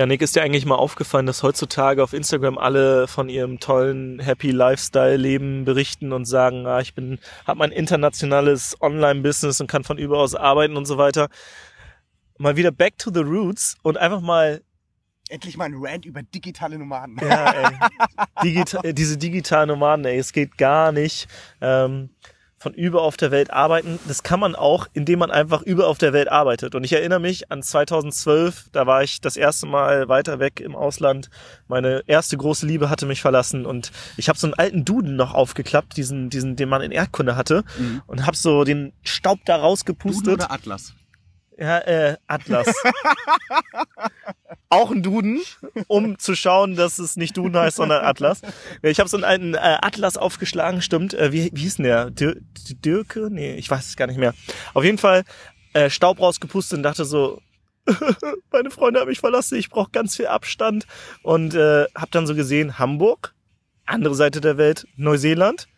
Ja, Nick, ist dir eigentlich mal aufgefallen, dass heutzutage auf Instagram alle von ihrem tollen Happy Lifestyle Leben berichten und sagen, ah, ich bin, habe mein internationales Online-Business und kann von überaus arbeiten und so weiter. Mal wieder back to the roots und einfach mal Endlich mal ein Rant über digitale Nomaden. Ja, ey. Digita äh, diese digitalen Nomaden, ey, es geht gar nicht. Ähm, von über auf der Welt arbeiten. Das kann man auch, indem man einfach über auf der Welt arbeitet. Und ich erinnere mich an 2012, da war ich das erste Mal weiter weg im Ausland. Meine erste große Liebe hatte mich verlassen und ich habe so einen alten Duden noch aufgeklappt, diesen, diesen, den man in Erdkunde hatte, mhm. und habe so den Staub da rausgepustet. Duden oder Atlas? Ja, äh, Atlas. auch ein Duden, um zu schauen, dass es nicht Duden heißt, sondern Atlas. Ich habe so einen alten äh, Atlas aufgeschlagen, stimmt. Äh, wie, wie hieß denn der? Dir Dirke? Nee, ich weiß es gar nicht mehr. Auf jeden Fall äh, Staub rausgepustet und dachte so, meine Freunde haben mich verlassen, ich brauche ganz viel Abstand. Und äh, habe dann so gesehen, Hamburg, andere Seite der Welt, Neuseeland.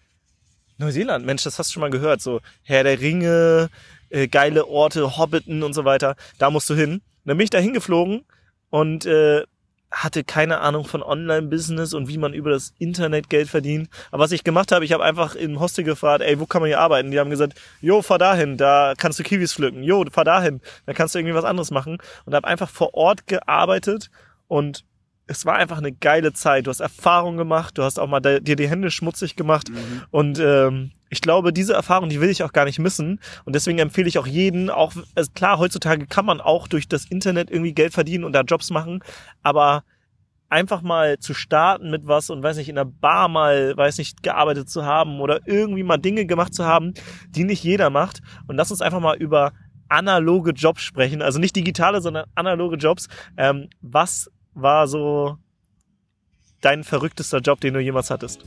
Neuseeland, Mensch, das hast du schon mal gehört. So Herr der Ringe, äh, geile Orte, Hobbiten und so weiter. Da musst du hin. Und dann bin ich da hingeflogen und äh, hatte keine Ahnung von Online-Business und wie man über das Internet Geld verdient. Aber was ich gemacht habe, ich habe einfach im Hostel gefragt, ey, wo kann man hier arbeiten? Die haben gesagt, jo, fahr dahin, da kannst du Kiwis pflücken. Jo, fahr dahin, da kannst du irgendwie was anderes machen. Und habe einfach vor Ort gearbeitet und es war einfach eine geile Zeit. Du hast Erfahrung gemacht, du hast auch mal dir die Hände schmutzig gemacht mhm. und ähm, ich glaube, diese Erfahrung, die will ich auch gar nicht missen. Und deswegen empfehle ich auch jeden, auch also klar, heutzutage kann man auch durch das Internet irgendwie Geld verdienen und da Jobs machen, aber einfach mal zu starten mit was und weiß nicht, in der Bar mal, weiß nicht, gearbeitet zu haben oder irgendwie mal Dinge gemacht zu haben, die nicht jeder macht. Und lass uns einfach mal über analoge Jobs sprechen. Also nicht digitale, sondern analoge Jobs. Ähm, was war so dein verrücktester Job, den du jemals hattest?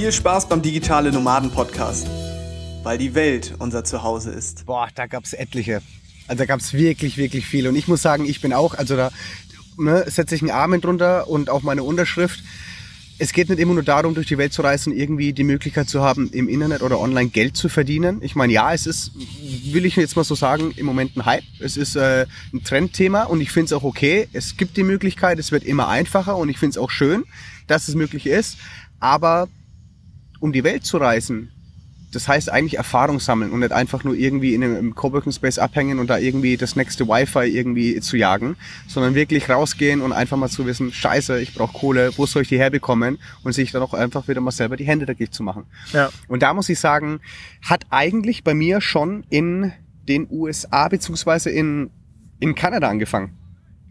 Viel Spaß beim Digitale Nomaden Podcast, weil die Welt unser Zuhause ist. Boah, da gab's etliche. Also da gab's wirklich, wirklich viele. Und ich muss sagen, ich bin auch, also da ne, setze ich einen Arm drunter und auch meine Unterschrift. Es geht nicht immer nur darum, durch die Welt zu reisen, irgendwie die Möglichkeit zu haben, im Internet oder online Geld zu verdienen. Ich meine, ja, es ist, will ich jetzt mal so sagen, im Moment ein Hype. Es ist äh, ein Trendthema und ich finde es auch okay. Es gibt die Möglichkeit, es wird immer einfacher und ich finde es auch schön, dass es möglich ist. Aber um die Welt zu reisen, das heißt eigentlich Erfahrung sammeln und nicht einfach nur irgendwie in einem Coworking Space abhängen und da irgendwie das nächste Wi-Fi irgendwie zu jagen, sondern wirklich rausgehen und einfach mal zu wissen, scheiße, ich brauche Kohle, wo soll ich die herbekommen und sich dann auch einfach wieder mal selber die Hände dagegen zu machen. Ja. Und da muss ich sagen, hat eigentlich bei mir schon in den USA beziehungsweise in, in Kanada angefangen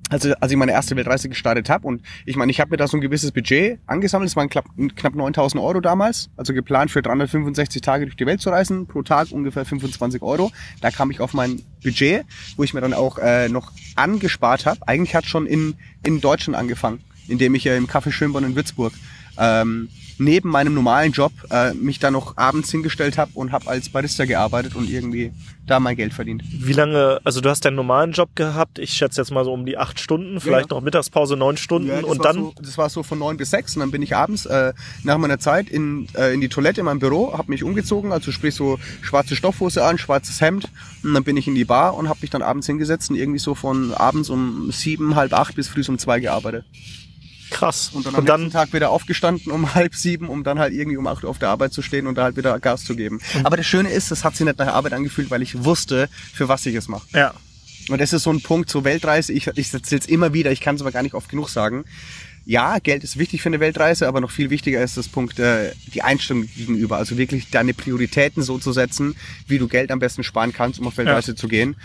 also als ich meine erste Weltreise gestartet habe und ich meine, ich habe mir da so ein gewisses Budget angesammelt, es waren knapp, knapp 9000 Euro damals, also geplant für 365 Tage durch die Welt zu reisen, pro Tag ungefähr 25 Euro. Da kam ich auf mein Budget, wo ich mir dann auch äh, noch angespart habe. Eigentlich hat schon in, in Deutschland angefangen, indem ich äh, im Café Schönborn in Würzburg ähm, neben meinem normalen Job äh, mich da noch abends hingestellt habe und habe als Barista gearbeitet und irgendwie da mein Geld verdient. Wie lange, also du hast deinen normalen Job gehabt, ich schätze jetzt mal so um die acht Stunden, vielleicht ja. noch Mittagspause neun Stunden ja, und dann... So, das war so von neun bis sechs und dann bin ich abends äh, nach meiner Zeit in, äh, in die Toilette in meinem Büro, habe mich umgezogen, also sprich so schwarze Stoffhose an, schwarzes Hemd und dann bin ich in die Bar und habe mich dann abends hingesetzt und irgendwie so von abends um sieben, halb acht bis früh um zwei gearbeitet. Krass. Und dann am und dann, Tag wieder aufgestanden um halb sieben, um dann halt irgendwie um acht Uhr auf der Arbeit zu stehen und da halt wieder Gas zu geben. Mhm. Aber das Schöne ist, das hat sich nicht nach der Arbeit angefühlt, weil ich wusste, für was ich es mache. Ja. Und das ist so ein Punkt zur Weltreise. Ich, ich erzähle es immer wieder, ich kann es aber gar nicht oft genug sagen. Ja, Geld ist wichtig für eine Weltreise, aber noch viel wichtiger ist das Punkt äh, die Einstellung gegenüber. Also wirklich deine Prioritäten so zu setzen, wie du Geld am besten sparen kannst, um auf Weltreise ja. zu gehen.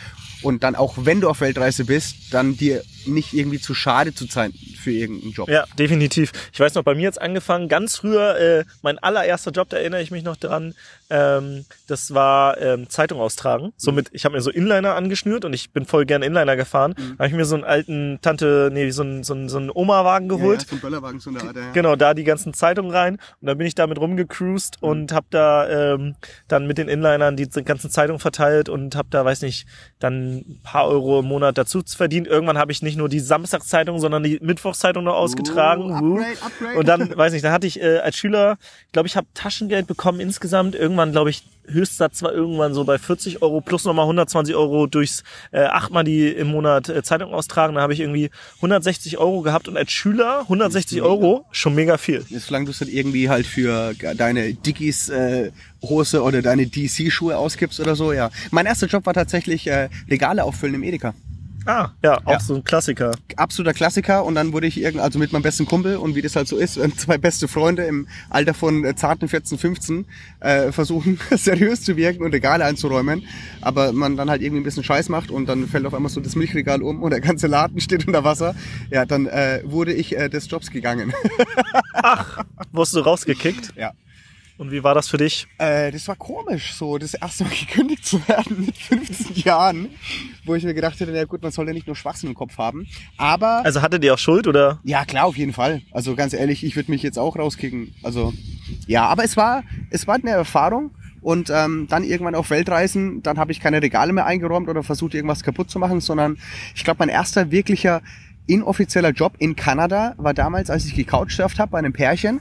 Und dann auch, wenn du auf Weltreise bist, dann dir nicht irgendwie zu schade zu sein für irgendeinen Job. Ja, definitiv. Ich weiß noch, bei mir jetzt angefangen, ganz früher, äh, mein allererster Job, da erinnere ich mich noch dran, ähm, das war ähm, Zeitung austragen. Somit, ich habe mir so Inliner angeschnürt und ich bin voll gerne Inliner gefahren. Da habe ich mir so einen alten Tante, nee, so einen, so einen, so einen Oma-Wagen Ja, geholt. ja, so ein Böllerwagen, so eine Art, ja. Genau, da die ganzen Zeitungen rein und dann bin ich damit rumgecruised Mhm. und habe da ähm, dann mit den Inlinern die ganzen Zeitungen verteilt und habe da, weiß nicht, dann ein paar Euro im Monat dazu verdient. Irgendwann habe ich nicht nur die Samstagszeitung, sondern die Mittwochszeitung noch ausgetragen. Uh, upgrade, upgrade. Und dann, weiß nicht, dann hatte ich äh, als Schüler, glaube, ich habe Taschengeld bekommen insgesamt. Irgendwann, glaube ich, Höchstsatz war irgendwann so bei 40 Euro plus nochmal 120 Euro durchs äh, achtmal die im Monat äh, Zeitung austragen. Da habe ich irgendwie 160 Euro gehabt und als Schüler 160 Euro schon mega viel. Solange du es dann irgendwie halt für deine Dickies äh, Hose oder deine DC-Schuhe ausgibst oder so, ja. Mein erster Job war tatsächlich äh, Regale auffüllen im Edeka. Ah, ja, auch Ja. so ein Klassiker. Absoluter Klassiker und dann wurde ich irgend, also mit meinem besten Kumpel und wie das halt so ist, wenn zwei beste Freunde im Alter von äh, zarten 14, 15 äh, versuchen seriös zu wirken und Regale einzuräumen, aber man dann halt irgendwie ein bisschen Scheiß macht und dann fällt auf einmal so das Milchregal um und der ganze Laden steht unter Wasser, ja, dann äh, wurde ich äh, des Jobs gegangen. Wurdest du rausgekickt? ja. Und wie war das für dich? Äh, das war komisch, so das erste Mal gekündigt zu werden mit 15 Jahren, wo ich mir gedacht hätte, na gut, man soll ja nicht nur Schwachsinn im Kopf haben. Aber Also hatte die auch Schuld oder? ja, klar, auf jeden Fall. Also ganz ehrlich, ich würde mich jetzt auch rauskicken. Also ja, aber es war, es war eine Erfahrung. Und ähm, dann irgendwann auf Weltreisen, dann habe ich keine Regale mehr eingeräumt oder versucht, irgendwas kaputt zu machen, sondern ich glaube, mein erster wirklicher inoffizieller Job in Kanada war damals, als ich gecouchsurft habe bei einem Pärchen.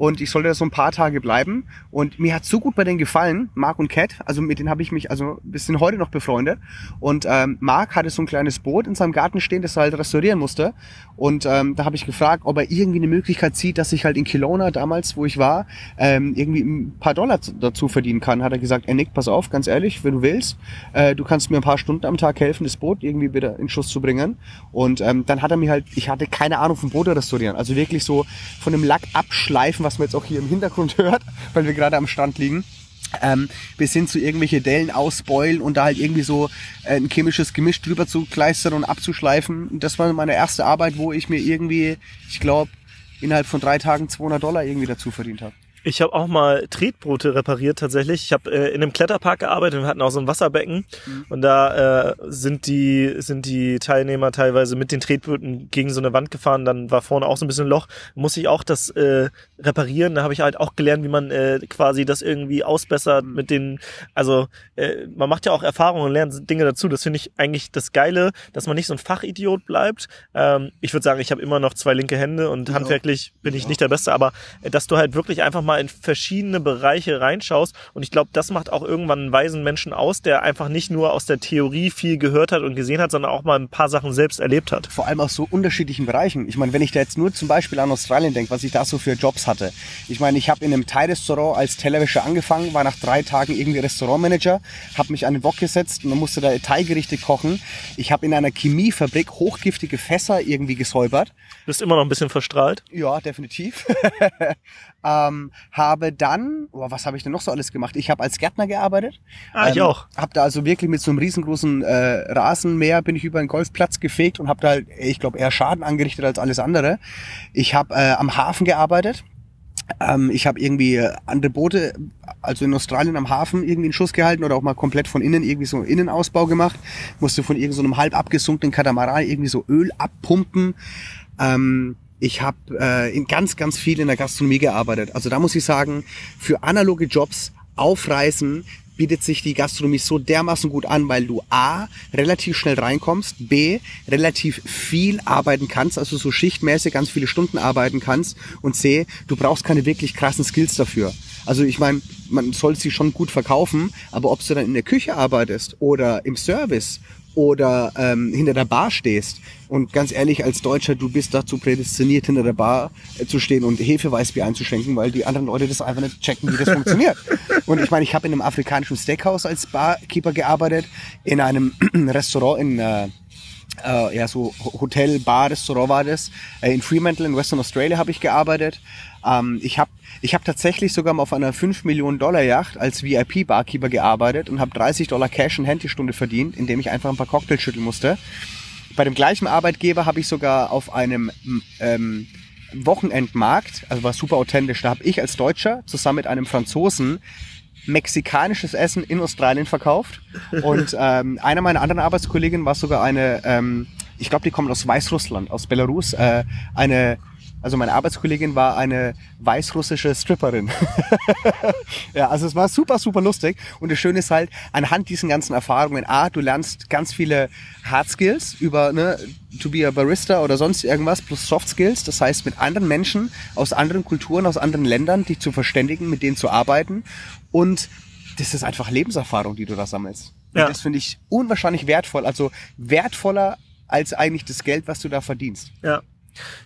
Und ich sollte da so ein paar Tage bleiben. Und mir hat so gut bei denen gefallen, Mark und Cat. Also mit denen habe ich mich, also wir sind heute noch befreundet. Und ähm, Mark hatte so ein kleines Boot in seinem Garten stehen, das er halt restaurieren musste. Und ähm, da habe ich gefragt, ob er irgendwie eine Möglichkeit sieht, dass ich halt in Kelowna damals, wo ich war, ähm, irgendwie ein paar Dollar dazu verdienen kann. Hat er gesagt, ey Nick, pass auf, ganz ehrlich, wenn du willst, äh, du kannst mir ein paar Stunden am Tag helfen, das Boot irgendwie wieder in Schuss zu bringen. Und ähm, dann hat er mir halt, ich hatte keine Ahnung vom Boot restaurieren. Also wirklich so von dem Lack abschleifen, was man jetzt auch hier im Hintergrund hört, weil wir gerade am Strand liegen. Ähm, bis hin zu irgendwelche Dellen ausbeulen und da halt irgendwie so äh, ein chemisches Gemisch drüber zu kleistern und abzuschleifen. Das war meine erste Arbeit, wo ich mir irgendwie, ich glaube, innerhalb von drei Tagen 200 Dollar irgendwie dazu verdient habe. Ich habe auch mal Tretboote repariert tatsächlich. Ich habe äh, in einem Kletterpark gearbeitet und wir hatten auch so ein Wasserbecken und da äh, sind die sind die Teilnehmer teilweise mit den Tretbooten gegen so eine Wand gefahren. Dann war vorne auch so ein bisschen Loch. Muss ich auch das äh, reparieren. Da habe ich halt auch gelernt, wie man äh, quasi das irgendwie ausbessert mit den. Also äh, man macht ja auch Erfahrungen und lernt Dinge dazu. Das finde ich eigentlich das Geile, dass man nicht so ein Fachidiot bleibt. Ähm, ich würde sagen, ich habe immer noch zwei linke Hände und handwerklich bin ich nicht der Beste, aber äh, dass du halt wirklich einfach mal in verschiedene Bereiche reinschaust und ich glaube, das macht auch irgendwann einen weisen Menschen aus, der einfach nicht nur aus der Theorie viel gehört hat und gesehen hat, sondern auch mal ein paar Sachen selbst erlebt hat. vor allem aus so unterschiedlichen Bereichen. Ich meine, wenn ich da jetzt nur zum Beispiel an Australien denke, was ich da so für Jobs hatte. Ich meine, ich habe in einem Thai-Restaurant als Tellerwäscher angefangen, war nach drei Tagen irgendwie Restaurantmanager, habe mich an den Wok gesetzt und musste da Thai-Gerichte kochen. Ich habe in einer Chemiefabrik hochgiftige Fässer irgendwie gesäubert. Bist immer noch ein bisschen verstrahlt. Ja, definitiv. ähm, habe dann, oh, was habe ich denn noch so alles gemacht? Ich habe als Gärtner gearbeitet. Ah, ich ähm, auch. Habe da also wirklich mit so einem riesengroßen äh, Rasenmäher bin ich über den Golfplatz gefegt und habe da halt, ich glaube, eher Schaden angerichtet als alles andere. Ich habe äh, am Hafen gearbeitet. Ähm, ich habe irgendwie äh, andere Boote, also in Australien am Hafen irgendwie in Schuss gehalten oder auch mal komplett von innen irgendwie so einen Innenausbau gemacht. Musste von irgendeinem so einem halb abgesunkenen Katamaran irgendwie so Öl abpumpen. Ähm, ich habe äh, in ganz, ganz viel in der Gastronomie gearbeitet. Also da muss ich sagen, für analoge Jobs aufreißen bietet sich die Gastronomie so dermaßen gut an, weil du A, relativ schnell reinkommst, B, relativ viel arbeiten kannst, also so schichtmäßig ganz viele Stunden arbeiten kannst und C, du brauchst keine wirklich krassen Skills dafür. Also ich meine, man soll sie schon gut verkaufen, aber ob du dann in der Küche arbeitest oder im Service oder ähm, hinter der Bar stehst. Und ganz ehrlich, als Deutscher, du bist dazu prädestiniert, hinter der Bar äh, zu stehen und Hefeweißbier einzuschenken, weil die anderen Leute das einfach nicht checken, wie das funktioniert. Und ich meine, ich habe in einem afrikanischen Steakhouse als Barkeeper gearbeitet, in einem Restaurant in äh, äh, ja, so Hotel, Bar, Restaurant war das. Äh, in Fremantle in Western Australia habe ich gearbeitet. Ähm, ich habe ich hab tatsächlich sogar mal auf einer 5 Millionen Dollar Yacht als VIP-Barkeeper gearbeitet und habe 30 Dollar Cash in Hand die Stunde verdient, indem ich einfach ein paar Cocktails schütteln musste. Bei dem gleichen Arbeitgeber habe ich sogar auf einem ähm, Wochenendmarkt, also war super authentisch, da habe ich als Deutscher zusammen mit einem Franzosen mexikanisches Essen in Australien verkauft. Und ähm, einer meiner anderen Arbeitskolleginnen war sogar eine, ähm, ich glaube, die kommt aus Weißrussland, aus Belarus, äh, eine also meine Arbeitskollegin war eine weißrussische Stripperin. ja, also es war super, super lustig. Und das Schöne ist halt, anhand diesen ganzen Erfahrungen, A, du lernst ganz viele Hard Skills über, ne, to be a Barista oder sonst irgendwas, plus Soft Skills. Das heißt, mit anderen Menschen aus anderen Kulturen, aus anderen Ländern, dich zu verständigen, mit denen zu arbeiten. Und das ist einfach Lebenserfahrung, die du da sammelst. Ja. Und das finde ich unwahrscheinlich wertvoll. Also wertvoller als eigentlich das Geld, was du da verdienst. Ja.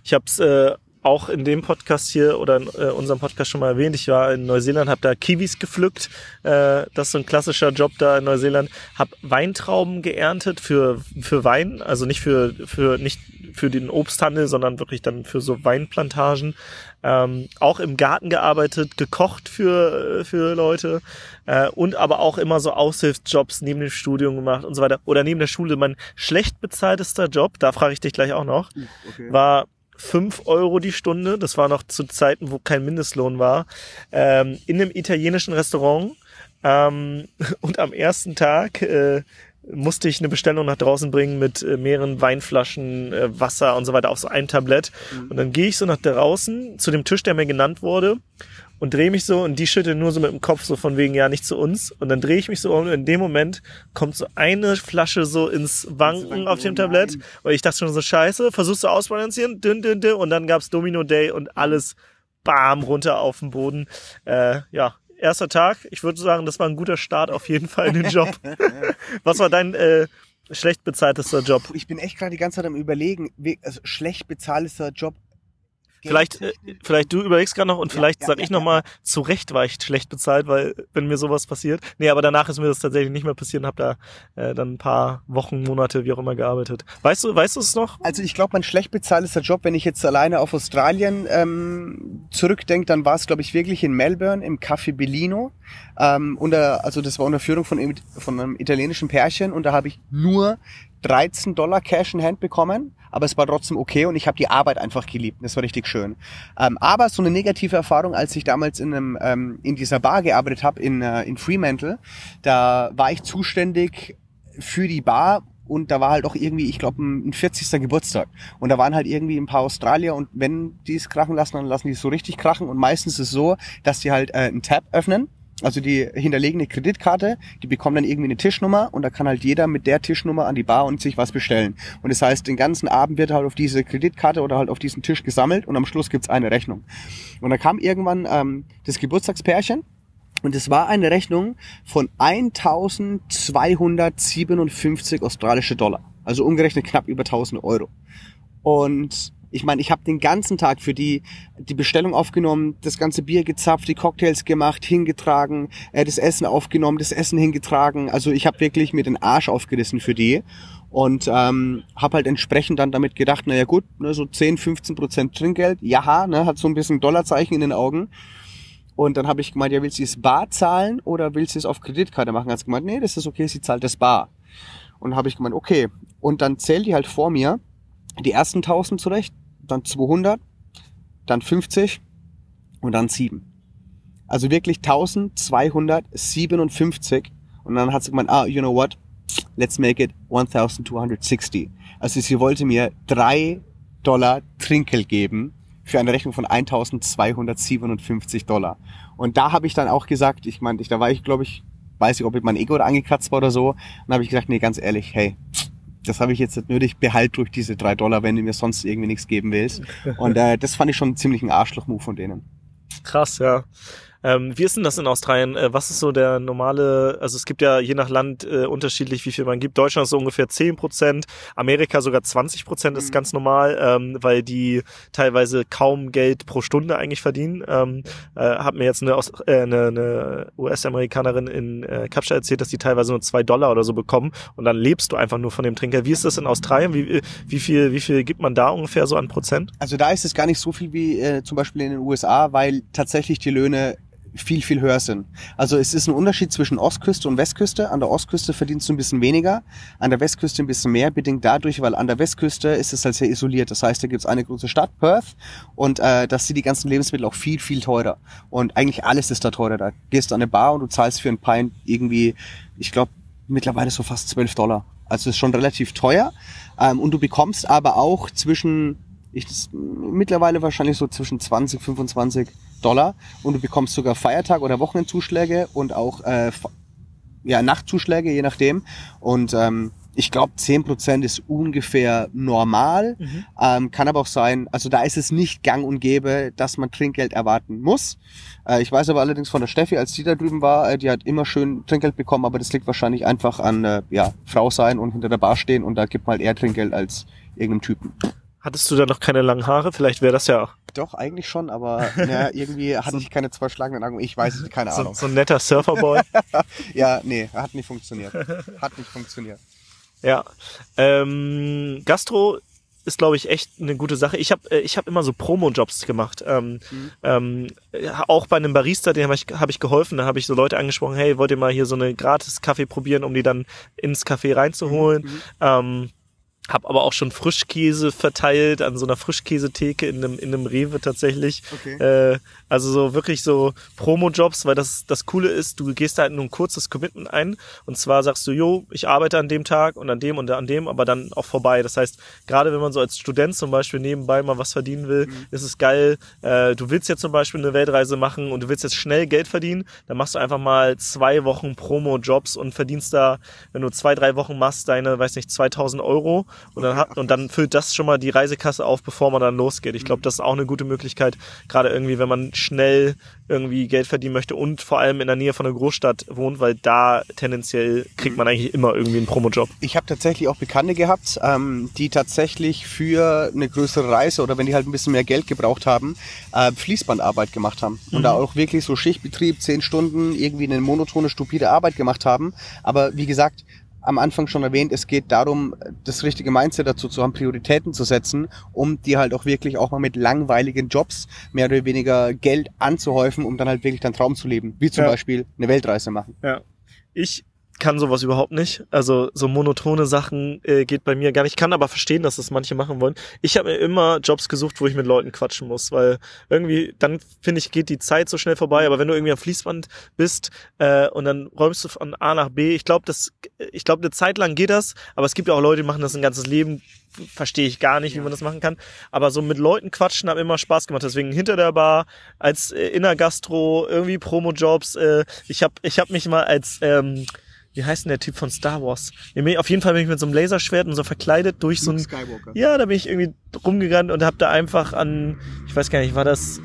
Ich habe es äh, auch in dem Podcast hier oder in äh, unserem Podcast schon mal erwähnt. Ich war in Neuseeland, habe da Kiwis gepflückt. Äh, das ist so ein klassischer Job da in Neuseeland. Habe Weintrauben geerntet für für Wein, also nicht für für nicht für den Obsthandel, sondern wirklich dann für so Weinplantagen. Ähm, auch im Garten gearbeitet, gekocht für für Leute äh, und aber auch immer so Aushilfsjobs neben dem Studium gemacht und so weiter. Oder neben der Schule mein schlecht bezahltester Job, da frage ich dich gleich auch noch, okay. war 5 Euro die Stunde. Das war noch zu Zeiten, wo kein Mindestlohn war. Ähm, in einem italienischen Restaurant. Ähm, und am ersten Tag äh, musste ich eine Bestellung nach draußen bringen mit äh, mehreren Weinflaschen, äh, Wasser und so weiter auf so ein Tablett. Mhm. Und dann gehe ich so nach draußen zu dem Tisch, der mir genannt wurde und drehe mich so und die schüttelt nur so mit dem Kopf so von wegen ja nicht zu uns und dann drehe ich mich so um und in dem Moment kommt so eine Flasche so ins Wanken auf dem Tablett und ich dachte schon so scheiße, versuchst du ausbalancieren, dünn, dünn, dünn und dann gab's Domino Day und alles bam runter auf den Boden. Äh, ja, erster Tag. Ich würde sagen, das war ein guter Start auf jeden Fall in den Job. Was war dein äh, schlecht bezahltester Job? Ich bin echt gerade die ganze Zeit am überlegen, wie, also schlecht bezahltester Job Vielleicht, äh, vielleicht du überlegst gerade noch und vielleicht ja, sag ja, ich ja, nochmal, zu Recht war ich schlecht bezahlt, weil wenn mir sowas passiert. Nee, aber danach ist mir das tatsächlich nicht mehr passiert und habe da äh, dann ein paar Wochen, Monate, wie auch immer gearbeitet. Weißt du, weißt du es noch? Also ich glaube, mein schlecht bezahlter Job, wenn ich jetzt alleine auf Australien ähm, zurückdenke, dann war es, glaube ich, wirklich in Melbourne im Café Bellino. Ähm, unter, also das war unter Führung von, von einem italienischen Pärchen und da habe ich nur 13 Dollar Cash in Hand bekommen, aber es war trotzdem okay und ich habe die Arbeit einfach geliebt. Das war richtig schön. Ähm, aber so eine negative Erfahrung, als ich damals in, einem, ähm, in dieser Bar gearbeitet habe in, äh, in Fremantle, da war ich zuständig für die Bar und da war halt auch irgendwie, ich glaube, ein 40. Geburtstag. Und da waren halt irgendwie ein paar Australier und wenn die es krachen lassen, dann lassen die es so richtig krachen. Und meistens ist es so, dass die halt äh, einen Tab öffnen also die hinterlegene Kreditkarte, die bekommt dann irgendwie eine Tischnummer und da kann halt jeder mit der Tischnummer an die Bar und sich was bestellen. Und das heißt, den ganzen Abend wird halt auf diese Kreditkarte oder halt auf diesen Tisch gesammelt und am Schluss gibt's eine Rechnung. Und da kam irgendwann ähm, das Geburtstagspärchen und es war eine Rechnung von 1257 australische Dollar. Also umgerechnet knapp über 1000 Euro. Und ich meine, ich habe den ganzen Tag für die die Bestellung aufgenommen, das ganze Bier gezapft, die Cocktails gemacht, hingetragen, äh, das Essen aufgenommen, das Essen hingetragen. Also ich habe wirklich mir den Arsch aufgerissen für die und ähm, habe halt entsprechend dann damit gedacht, naja gut, ne, so 10, 15 Prozent Trinkgeld, jaha, ne, hat so ein bisschen Dollarzeichen in den Augen. Und dann habe ich gemeint, ja, willst du es bar zahlen oder willst du es auf Kreditkarte machen? Hat sie gemeint, nee, das ist okay, sie zahlt das bar. Und habe ich gemeint, okay. Und dann zählt die halt vor mir die ersten 1000 zurecht, dann 200, dann 50 und dann 7. Also wirklich 1257 und dann hat sie gemeint, ah, you know what, let's make it 1260. Also sie wollte mir drei Dollar Trinkgeld geben für eine Rechnung von 1257 Dollar. Und da habe ich dann auch gesagt, ich meine, da war ich, glaube ich, weiß ich, ob ich mein Ego da angekratzt war oder so. Und dann habe ich gesagt, nee, ganz ehrlich, hey, das habe ich jetzt nicht nötig, behalt durch diese drei Dollar, wenn du mir sonst irgendwie nichts geben willst. Und äh, das fand ich schon ziemlich ein Arschloch-Move von denen. Krass, ja. Ähm, wie ist denn das in Australien? Äh, was ist so der normale, also es gibt ja je nach Land äh, unterschiedlich, wie viel man gibt. Deutschland ist so ungefähr 10 Prozent, Amerika sogar 20 Prozent ist mhm. ganz normal, ähm, weil die teilweise kaum Geld pro Stunde eigentlich verdienen. Ähm, äh, hat mir jetzt eine, äh, eine, eine US-Amerikanerin in äh, Kapstadt erzählt, dass die teilweise nur zwei Dollar oder so bekommen und dann lebst du einfach nur von dem Trinker. Wie ist das in Australien? Wie, wie viel, wie viel gibt man da ungefähr so an Prozent? Also da ist es gar nicht so viel wie äh, zum Beispiel in den USA, weil tatsächlich die Löhne viel, viel höher sind. Also es ist ein Unterschied zwischen Ostküste und Westküste. An der Ostküste verdienst du ein bisschen weniger, an der Westküste ein bisschen mehr, bedingt dadurch, weil an der Westküste ist es halt sehr isoliert. Das heißt, da gibt's eine große Stadt, Perth, und äh, das sind die ganzen Lebensmittel auch viel, viel teurer. Und eigentlich alles ist da teurer. Da gehst du an eine Bar und du zahlst für ein Pint irgendwie, ich glaube, mittlerweile so fast 12 Dollar. Also ist schon relativ teuer. Ähm, und du bekommst aber auch zwischen, ich das, mittlerweile wahrscheinlich so zwischen 20, 25 Dollar und du bekommst sogar Feiertag- oder Wochenendzuschläge und auch äh, ja, Nachtzuschläge, je nachdem. Und ähm, ich glaube, 10% ist ungefähr normal. Mhm. Ähm, kann aber auch sein, also da ist es nicht gang und gäbe, dass man Trinkgeld erwarten muss. Äh, ich weiß aber allerdings von der Steffi, als die da drüben war, äh, die hat immer schön Trinkgeld bekommen, aber das liegt wahrscheinlich einfach an äh, ja, Frau sein und hinter der Bar stehen und da gibt halt eher Trinkgeld als irgendeinem Typen. Hattest du da noch keine langen Haare? Vielleicht wäre das ja Doch, eigentlich schon, aber ja, irgendwie hatte ich keine zwei schlagenden Augen. Ich weiß es, keine so, Ahnung. so ein netter Surferboy. Ja, nee, hat nicht funktioniert. Hat nicht funktioniert. Ja. Ähm, Gastro ist, glaube ich, echt eine gute Sache. Ich habe äh, ich hab immer so Promo-Jobs gemacht. Ähm, ähm, ja, auch bei einem Barista, dem habe ich, hab ich geholfen. Da habe ich so Leute angesprochen, hey, wollt ihr mal hier so eine gratis Kaffee probieren, um die dann ins Café reinzuholen. Ähm, hab aber auch schon Frischkäse verteilt an so einer Frischkäsetheke in einem, in einem Rewe tatsächlich. Okay. Äh, also so wirklich so Promo-Jobs, weil das, das Coole ist, du gehst da halt nur ein kurzes Commitment ein und zwar sagst du, jo, ich arbeite an dem Tag und an dem und an dem, aber dann auch vorbei. Das heißt, gerade wenn man so als Student zum Beispiel nebenbei mal was verdienen will, ist es geil. Äh, du willst jetzt zum Beispiel eine Weltreise machen und du willst jetzt schnell Geld verdienen, dann machst du einfach mal zwei Wochen Promo-Jobs und verdienst da, wenn du zwei, drei Wochen machst, deine, weiß nicht, 2000 Euro und dann, hat, und dann füllt das schon mal die Reisekasse auf, bevor man dann losgeht. Ich glaube, das ist auch eine gute Möglichkeit, gerade irgendwie, wenn man schnell irgendwie Geld verdienen möchte und vor allem in der Nähe von einer Großstadt wohnt, weil da tendenziell kriegt man eigentlich immer irgendwie einen Promo-Job. Ich habe tatsächlich auch Bekannte gehabt, ähm, die tatsächlich für eine größere Reise oder wenn die halt ein bisschen mehr Geld gebraucht haben, äh, Fließbandarbeit gemacht haben. Und da auch wirklich so Schichtbetrieb, zehn Stunden, irgendwie eine monotone, stupide Arbeit gemacht haben. Aber wie gesagt, am Anfang schon erwähnt, es geht darum, das richtige Mindset dazu zu haben, Prioritäten zu setzen, um dir halt auch wirklich auch mal mit langweiligen Jobs mehr oder weniger Geld anzuhäufen, um dann halt wirklich deinen Traum zu leben. Wie zum Ja. Beispiel eine Weltreise machen. Ja. Ich kann sowas überhaupt nicht. Also so monotone Sachen äh, geht bei mir gar nicht. Ich kann aber verstehen, dass das manche machen wollen. Ich habe mir immer Jobs gesucht, wo ich mit Leuten quatschen muss, weil irgendwie, dann finde ich, geht die Zeit so schnell vorbei. Aber wenn du irgendwie am Fließband bist äh, und dann räumst du von A nach B, ich glaube, das, ich glaube, eine Zeit lang geht das, aber es gibt ja auch Leute, die machen das ein ganzes Leben. Verstehe ich gar nicht, wie man das machen kann. Aber so mit Leuten quatschen hat immer Spaß gemacht. Deswegen hinter der Bar, als äh, Innergastro, irgendwie Promo-Jobs. Äh, ich habe ich hab mich mal als ähm, wie heißt denn der Typ von Star Wars? Auf jeden Fall bin ich mit so einem Laserschwert und so verkleidet durch so ein. Skywalker. Ja, da bin ich irgendwie rumgegangen und hab da einfach an, ich weiß gar nicht, war das,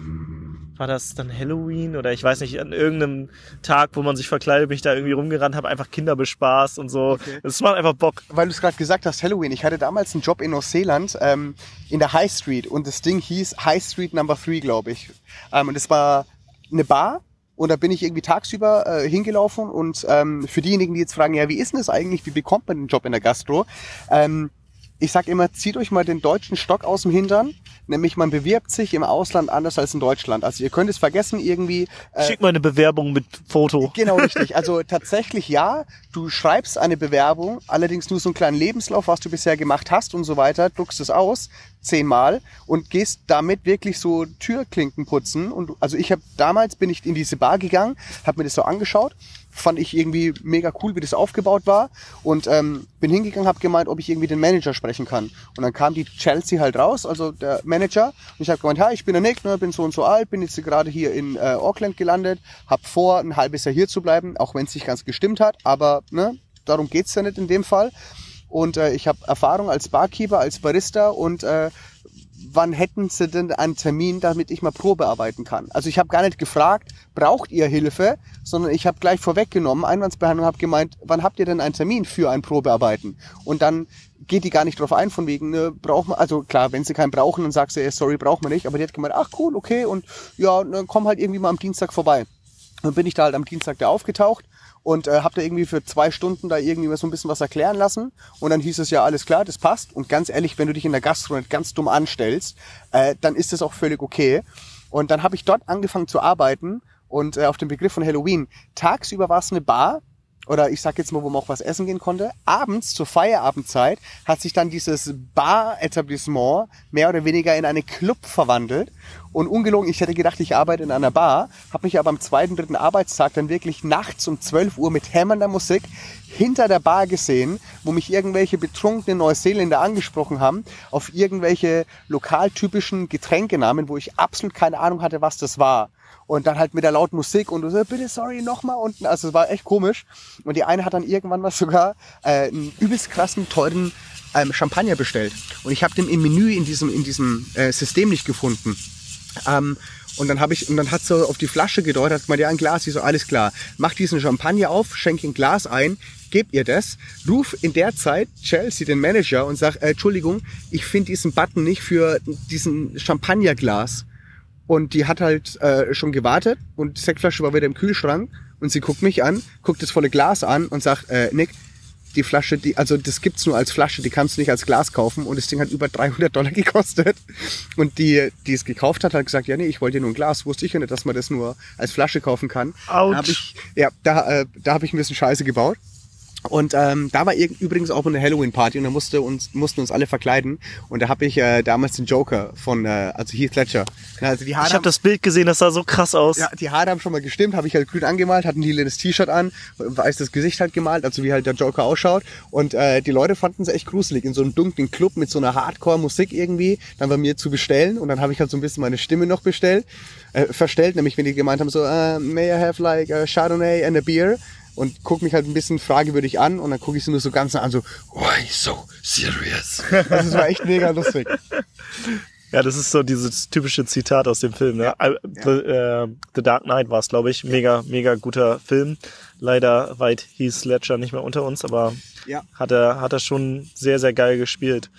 war das dann Halloween oder ich weiß nicht, an irgendeinem Tag, wo man sich verkleidet, bin ich da irgendwie rumgerannt, habe einfach Kinder bespaßt und so. Okay. Das macht einfach Bock. weil du es gerade gesagt hast, Halloween. Ich hatte damals einen Job in Neuseeland ähm, in der High Street und das Ding hieß High Street Number 3, glaube ich. Ähm, und es war eine Bar und da bin ich irgendwie tagsüber äh, hingelaufen und ähm, für diejenigen, die jetzt fragen, ja, wie ist denn das eigentlich, wie bekommt man den Job in der Gastro? Ähm, ich sag immer, zieht euch mal den deutschen Stock aus dem Hintern, nämlich man bewirbt sich im Ausland anders als in Deutschland. Also ihr könnt es vergessen irgendwie. Äh, Schick mal eine Bewerbung mit Foto. Genau, richtig. Also tatsächlich ja, du schreibst eine Bewerbung, allerdings nur so einen kleinen Lebenslauf, was du bisher gemacht hast und so weiter, druckst es aus, zehnmal und gehst damit wirklich so Türklinken putzen. Und also ich habe damals bin ich in diese Bar gegangen, habe mir das so angeschaut, fand ich irgendwie mega cool, wie das aufgebaut war und ähm, bin hingegangen, habe gemeint, ob ich irgendwie den Manager sprechen kann. Und dann kam die Chelsea halt raus, also der Manager, und ich habe gemeint, ja, ich bin der Nick, ne, bin so und so alt, bin jetzt gerade hier in äh, Auckland gelandet, habe vor, ein halbes Jahr hier zu bleiben, auch wenn es nicht ganz gestimmt hat, aber ne, darum geht's ja nicht in dem Fall. Und äh, ich habe Erfahrung als Barkeeper, als Barista und äh, wann hätten Sie denn einen Termin, damit ich mal Probe arbeiten kann? Also ich habe gar nicht gefragt, braucht ihr Hilfe, sondern ich habe gleich vorweggenommen, Einwandsbehandlung, habe gemeint, wann habt ihr denn einen Termin für ein Probearbeiten? Und dann geht die gar nicht drauf ein, von wegen, ne, braucht man, also klar, wenn sie keinen brauchen, dann sagst du, ja, sorry, braucht man nicht, aber die hat gemeint, ach cool, okay, und ja, dann komm halt irgendwie mal am Dienstag vorbei. Dann bin ich da halt am Dienstag da aufgetaucht und äh, habe da irgendwie für zwei Stunden da irgendwie so ein bisschen was erklären lassen. Und dann hieß es ja, alles klar, das passt. Und ganz ehrlich, wenn du dich in der Gastro nicht ganz dumm anstellst, äh, dann ist das auch völlig okay. Und dann habe ich dort angefangen zu arbeiten Und äh, auf den Begriff von Halloween. Tagsüber war es eine Bar, oder ich sag jetzt mal, wo man auch was essen gehen konnte. Abends zur Feierabendzeit hat sich dann dieses Bar-Etablissement mehr oder weniger in einen Club verwandelt. Und ungelogen, ich hätte gedacht, ich arbeite in einer Bar, habe mich aber am zweiten, dritten Arbeitstag dann wirklich nachts um 12 Uhr mit hämmernder Musik hinter der Bar gesehen, wo mich irgendwelche betrunkenen Neuseeländer angesprochen haben, auf irgendwelche lokaltypischen Getränkenamen, wo ich absolut keine Ahnung hatte, was das war und dann halt mit der lauten Musik und so, bitte sorry, nochmal unten. Also es war echt komisch. Und die eine hat dann irgendwann was sogar äh, einen übelst krassen, teuren ähm, Champagner bestellt. Und ich habe den im Menü in diesem, in diesem äh, System nicht gefunden. Ähm, und dann habe ich, und dann hat so auf die Flasche gedeutet, hat mal ja ein Glas, ich so, alles klar, mach diesen Champagner auf, schenk ein Glas ein, gebt ihr das, ruf in der Zeit Chelsea, den Manager, und sag, äh, Entschuldigung, ich finde diesen Button nicht für diesen Champagnerglas. Und die hat halt äh, schon gewartet und die Sektflasche war wieder im Kühlschrank und sie guckt mich an, guckt das volle Glas an und sagt, äh, Nick, die Flasche, die, also das gibt's nur als Flasche, die kannst du nicht als Glas kaufen und das Ding hat über 300 Dollar gekostet. Und die, die es gekauft hat, hat gesagt, ja nee, ich wollte nur ein Glas, wusste ich ja nicht, dass man das nur als Flasche kaufen kann. Autsch. Da hab ich, ja, da, äh, da habe ich ein bisschen Scheiße gebaut. Und ähm, da war übrigens auch eine Halloween-Party und da musste uns, mussten uns alle verkleiden. Und da habe ich äh, damals den Joker von, äh, also Heath Ledger. Ja, also die Haare Ich habe das Bild gesehen, das sah so krass aus. ja, die Haare haben schon mal gestimmt, habe ich halt grün angemalt, hatte ein lilanes T-Shirt an, weiß das Gesicht halt gemalt, also wie halt der Joker ausschaut. Und äh, die Leute fanden es echt gruselig, in so einem dunklen Club mit so einer Hardcore-Musik irgendwie, dann bei mir zu bestellen. Und dann habe ich halt so ein bisschen meine Stimme noch bestellt, äh, verstellt, nämlich wenn die gemeint haben so, uh, may I have like a Chardonnay and a beer? Und guck mich halt ein bisschen fragewürdig an und dann gucke ich sie nur so ganz nah an, so, why so serious? Also es war echt mega lustig. Ja, das ist so dieses typische Zitat aus dem Film. Ne? Äh, The, äh, The Dark Knight war es, glaube ich. Mega, mega guter Film. Leider weit hieß Ledger nicht mehr unter uns, aber Ja. hat er, hat er schon sehr, sehr geil gespielt.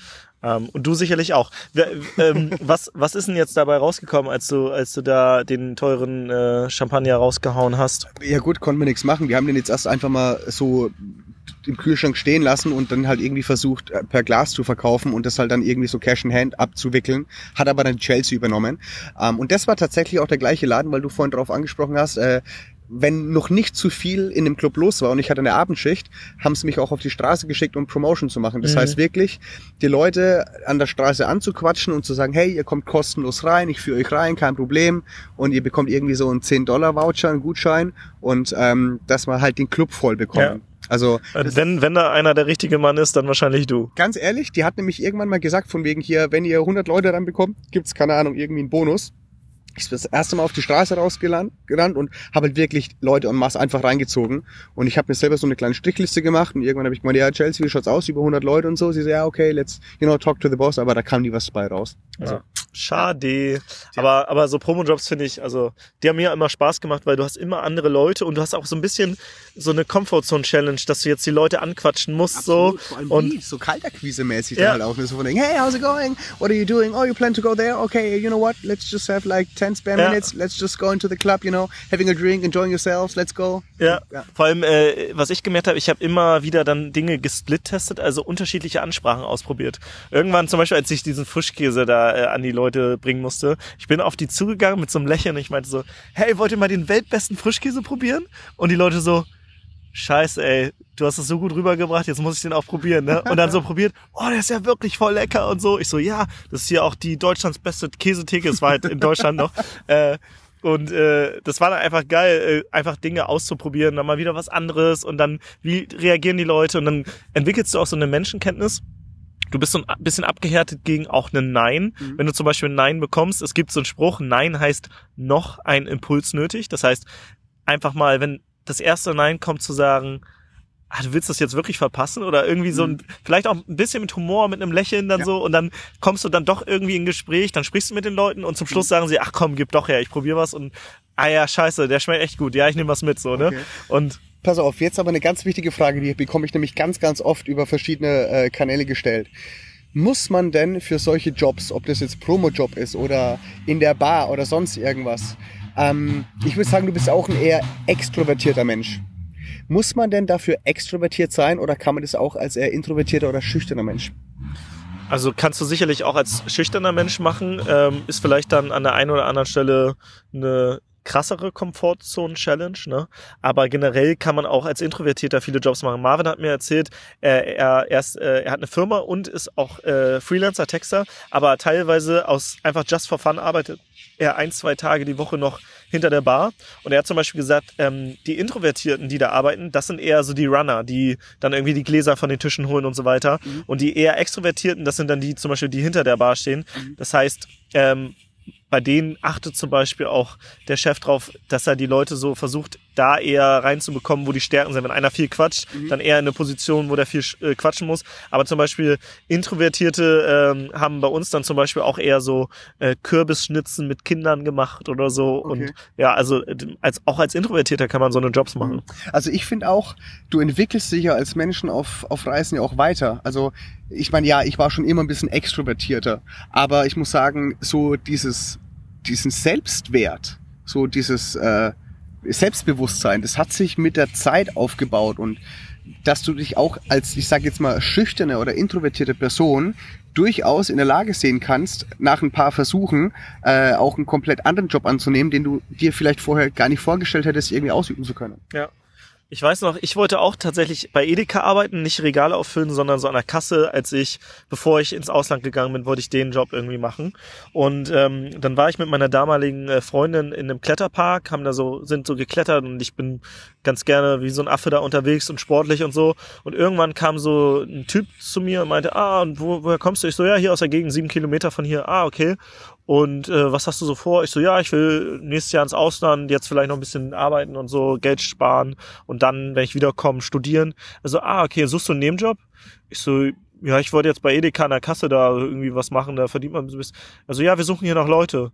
Ähm, und du sicherlich auch. Ähm, was, was ist denn jetzt dabei rausgekommen, als du, als du da den teuren äh, Champagner rausgehauen hast? Ja gut, konnten wir nichts machen. Wir haben den jetzt erst einfach mal so im Kühlschrank stehen lassen und dann halt irgendwie versucht, äh, per Glas zu verkaufen und das halt dann irgendwie so Cash in Hand abzuwickeln. Hat aber dann Chelsea übernommen. Ähm, und das war tatsächlich auch der gleiche Laden, weil du vorhin drauf angesprochen hast, äh, wenn noch nicht zu viel in dem Club los war und ich hatte eine Abendschicht, haben sie mich auch auf die Straße geschickt, um Promotion zu machen. Das Mhm. heißt wirklich, die Leute an der Straße anzuquatschen und zu sagen, hey, ihr kommt kostenlos rein, ich führe euch rein, kein Problem. Und ihr bekommt irgendwie so einen 10-Dollar-Voucher, einen Gutschein und ähm, dass wir halt den Club voll bekommen. Also Äh, wenn, wenn da einer der richtige Mann ist, dann wahrscheinlich du. ganz ehrlich, die hat nämlich irgendwann mal gesagt, von wegen hier, wenn ihr 100 Leute ranbekommt, gibt's keine Ahnung, irgendwie einen Bonus. Ich bin das erste Mal auf die Straße rausgerannt gerannt und habe halt wirklich Leute en masse einfach reingezogen. Und ich habe mir selber so eine kleine Strichliste gemacht und irgendwann habe ich gemeint, ja, Chelsea, wie schaut's aus? Über 100 Leute und so. Sie so, ja, okay, let's, you know, talk to the boss. Aber da kam nie was bei raus. Also, Ja. Schade. Aber, aber so Promo-Jobs finde ich, also, die haben mir immer Spaß gemacht, weil du hast immer andere Leute und du hast auch so ein bisschen so eine Comfortzone-Challenge, dass du jetzt die Leute anquatschen musst, so. Vor allem Und wie, so kaltakquise-mäßig Ja. dann halt auch. So von wegen, hey, how's it going? What are you doing? Oh, you plan to go there? Okay, you know what? Let's just have like 10 spare Ja. minutes. Let's just go into the club, you know, having a drink, enjoying yourselves. Let's go. Ja, Ja. vor allem, äh, was ich gemerkt habe, ich habe immer wieder dann Dinge gesplit-testet, also unterschiedliche Ansprachen ausprobiert. Irgendwann zum Beispiel, als ich diesen Frischkäse da äh, an die Leute bringen musste, ich bin auf die zugegangen mit so einem Lächeln und ich meinte so, hey, wollt ihr mal den weltbesten Frischkäse probieren? Und die Leute so, Scheiße, ey, du hast es so gut rübergebracht, jetzt muss ich den auch probieren, ne? Und dann so probiert, oh, der ist ja wirklich voll lecker und so. Ich so, ja, das ist hier auch die Deutschlands beste Käsetheke, es war halt in Deutschland noch. Äh, und äh, das war dann einfach geil, äh, einfach Dinge auszuprobieren, dann mal wieder was anderes und dann, wie reagieren die Leute und dann entwickelst du auch so eine Menschenkenntnis. Du bist so ein bisschen abgehärtet gegen auch einen Nein. Wenn du zum Beispiel ein Nein bekommst, es gibt so einen Spruch, Nein heißt noch ein Impuls nötig. Das heißt, einfach mal, wenn das erste Nein kommt, zu sagen, ah, du willst das jetzt wirklich verpassen oder irgendwie so ein, vielleicht auch ein bisschen mit Humor, mit einem Lächeln dann Ja. so und dann kommst du dann doch irgendwie in Gespräch, dann sprichst du mit den Leuten und zum Schluss sagen sie, ach komm, gib doch her, ich probier was und ah ja, scheiße, der schmeckt echt gut, ja, ich nehme was mit so, ne? Okay. Und Pass auf, jetzt aber eine ganz wichtige Frage, die bekomme ich nämlich ganz, ganz oft über verschiedene äh, Kanäle gestellt. Muss man denn für solche Jobs, ob das jetzt Promo-Job ist oder in der Bar oder sonst irgendwas, ähm, ich würde sagen, du bist auch ein eher extrovertierter Mensch. Muss man denn dafür extrovertiert sein oder kann man das auch als eher introvertierter oder schüchterner Mensch? Also kannst du sicherlich auch als schüchterner Mensch machen, ähm, ist vielleicht dann an der einen oder anderen Stelle eine krassere Komfortzone-Challenge, ne? Aber generell kann man auch als Introvertierter viele Jobs machen. Marvin hat mir erzählt, äh, er, er, ist, äh, er hat eine Firma und ist auch äh, Freelancer-Texter, aber teilweise aus einfach just for fun arbeitet er ein, zwei Tage die Woche noch hinter der Bar. Und er hat zum Beispiel gesagt, ähm, die Introvertierten, die da arbeiten, das sind eher so die Runner, die dann irgendwie die Gläser von den Tischen holen und so weiter. Mhm. Und die eher Extrovertierten, das sind dann die zum Beispiel, die hinter der Bar stehen. Mhm. Das heißt, ähm, bei denen achtet zum Beispiel auch der Chef drauf, dass er die Leute so versucht, da eher reinzubekommen, wo die Stärken sind. Wenn einer viel quatscht, mhm. dann eher in eine Position, wo der viel äh, quatschen muss. Aber zum Beispiel Introvertierte ähm, haben bei uns dann zum Beispiel auch eher so äh, Kürbisschnitzen mit Kindern gemacht oder so. Okay. Und ja, also als auch als Introvertierter kann man so eine Jobs machen. Mhm. Also ich finde auch, du entwickelst dich ja als Menschen auf, auf Reisen ja auch weiter. Also ich meine, ja, ich war schon immer ein bisschen extrovertierter, aber ich muss sagen, so dieses, diesen Selbstwert, so dieses äh, Selbstbewusstsein, das hat sich mit der Zeit aufgebaut und dass du dich auch als, ich sage jetzt mal, schüchterne oder introvertierte Person durchaus in der Lage sehen kannst, nach ein paar Versuchen äh, auch einen komplett anderen Job anzunehmen, den du dir vielleicht vorher gar nicht vorgestellt hättest, irgendwie ausüben zu können. Ja. Ich weiß noch, ich wollte auch tatsächlich bei Edeka arbeiten, nicht Regale auffüllen, sondern so an der Kasse, als ich, bevor ich ins Ausland gegangen bin, wollte ich den Job irgendwie machen. Und ähm, dann war ich mit meiner damaligen äh, Freundin in einem Kletterpark, haben da so, sind so geklettert und ich bin ganz gerne wie so ein Affe da unterwegs und sportlich und so. Und irgendwann kam so ein Typ zu mir und meinte, ah, und wo, woher kommst du? Ich so, ja, hier aus der Gegend, sieben Kilometer von hier. Ah, okay. Und äh, was hast du so vor? Ich so, ja, ich will nächstes Jahr ins Ausland, jetzt vielleicht noch ein bisschen arbeiten und so, Geld sparen und dann, wenn ich wiederkomme, studieren. Also, ah, okay, suchst du einen Nebenjob? Ich so, ja, ich wollte jetzt bei Edeka an der Kasse da irgendwie was machen, da verdient man ein bisschen. Also, ja, wir suchen hier noch Leute.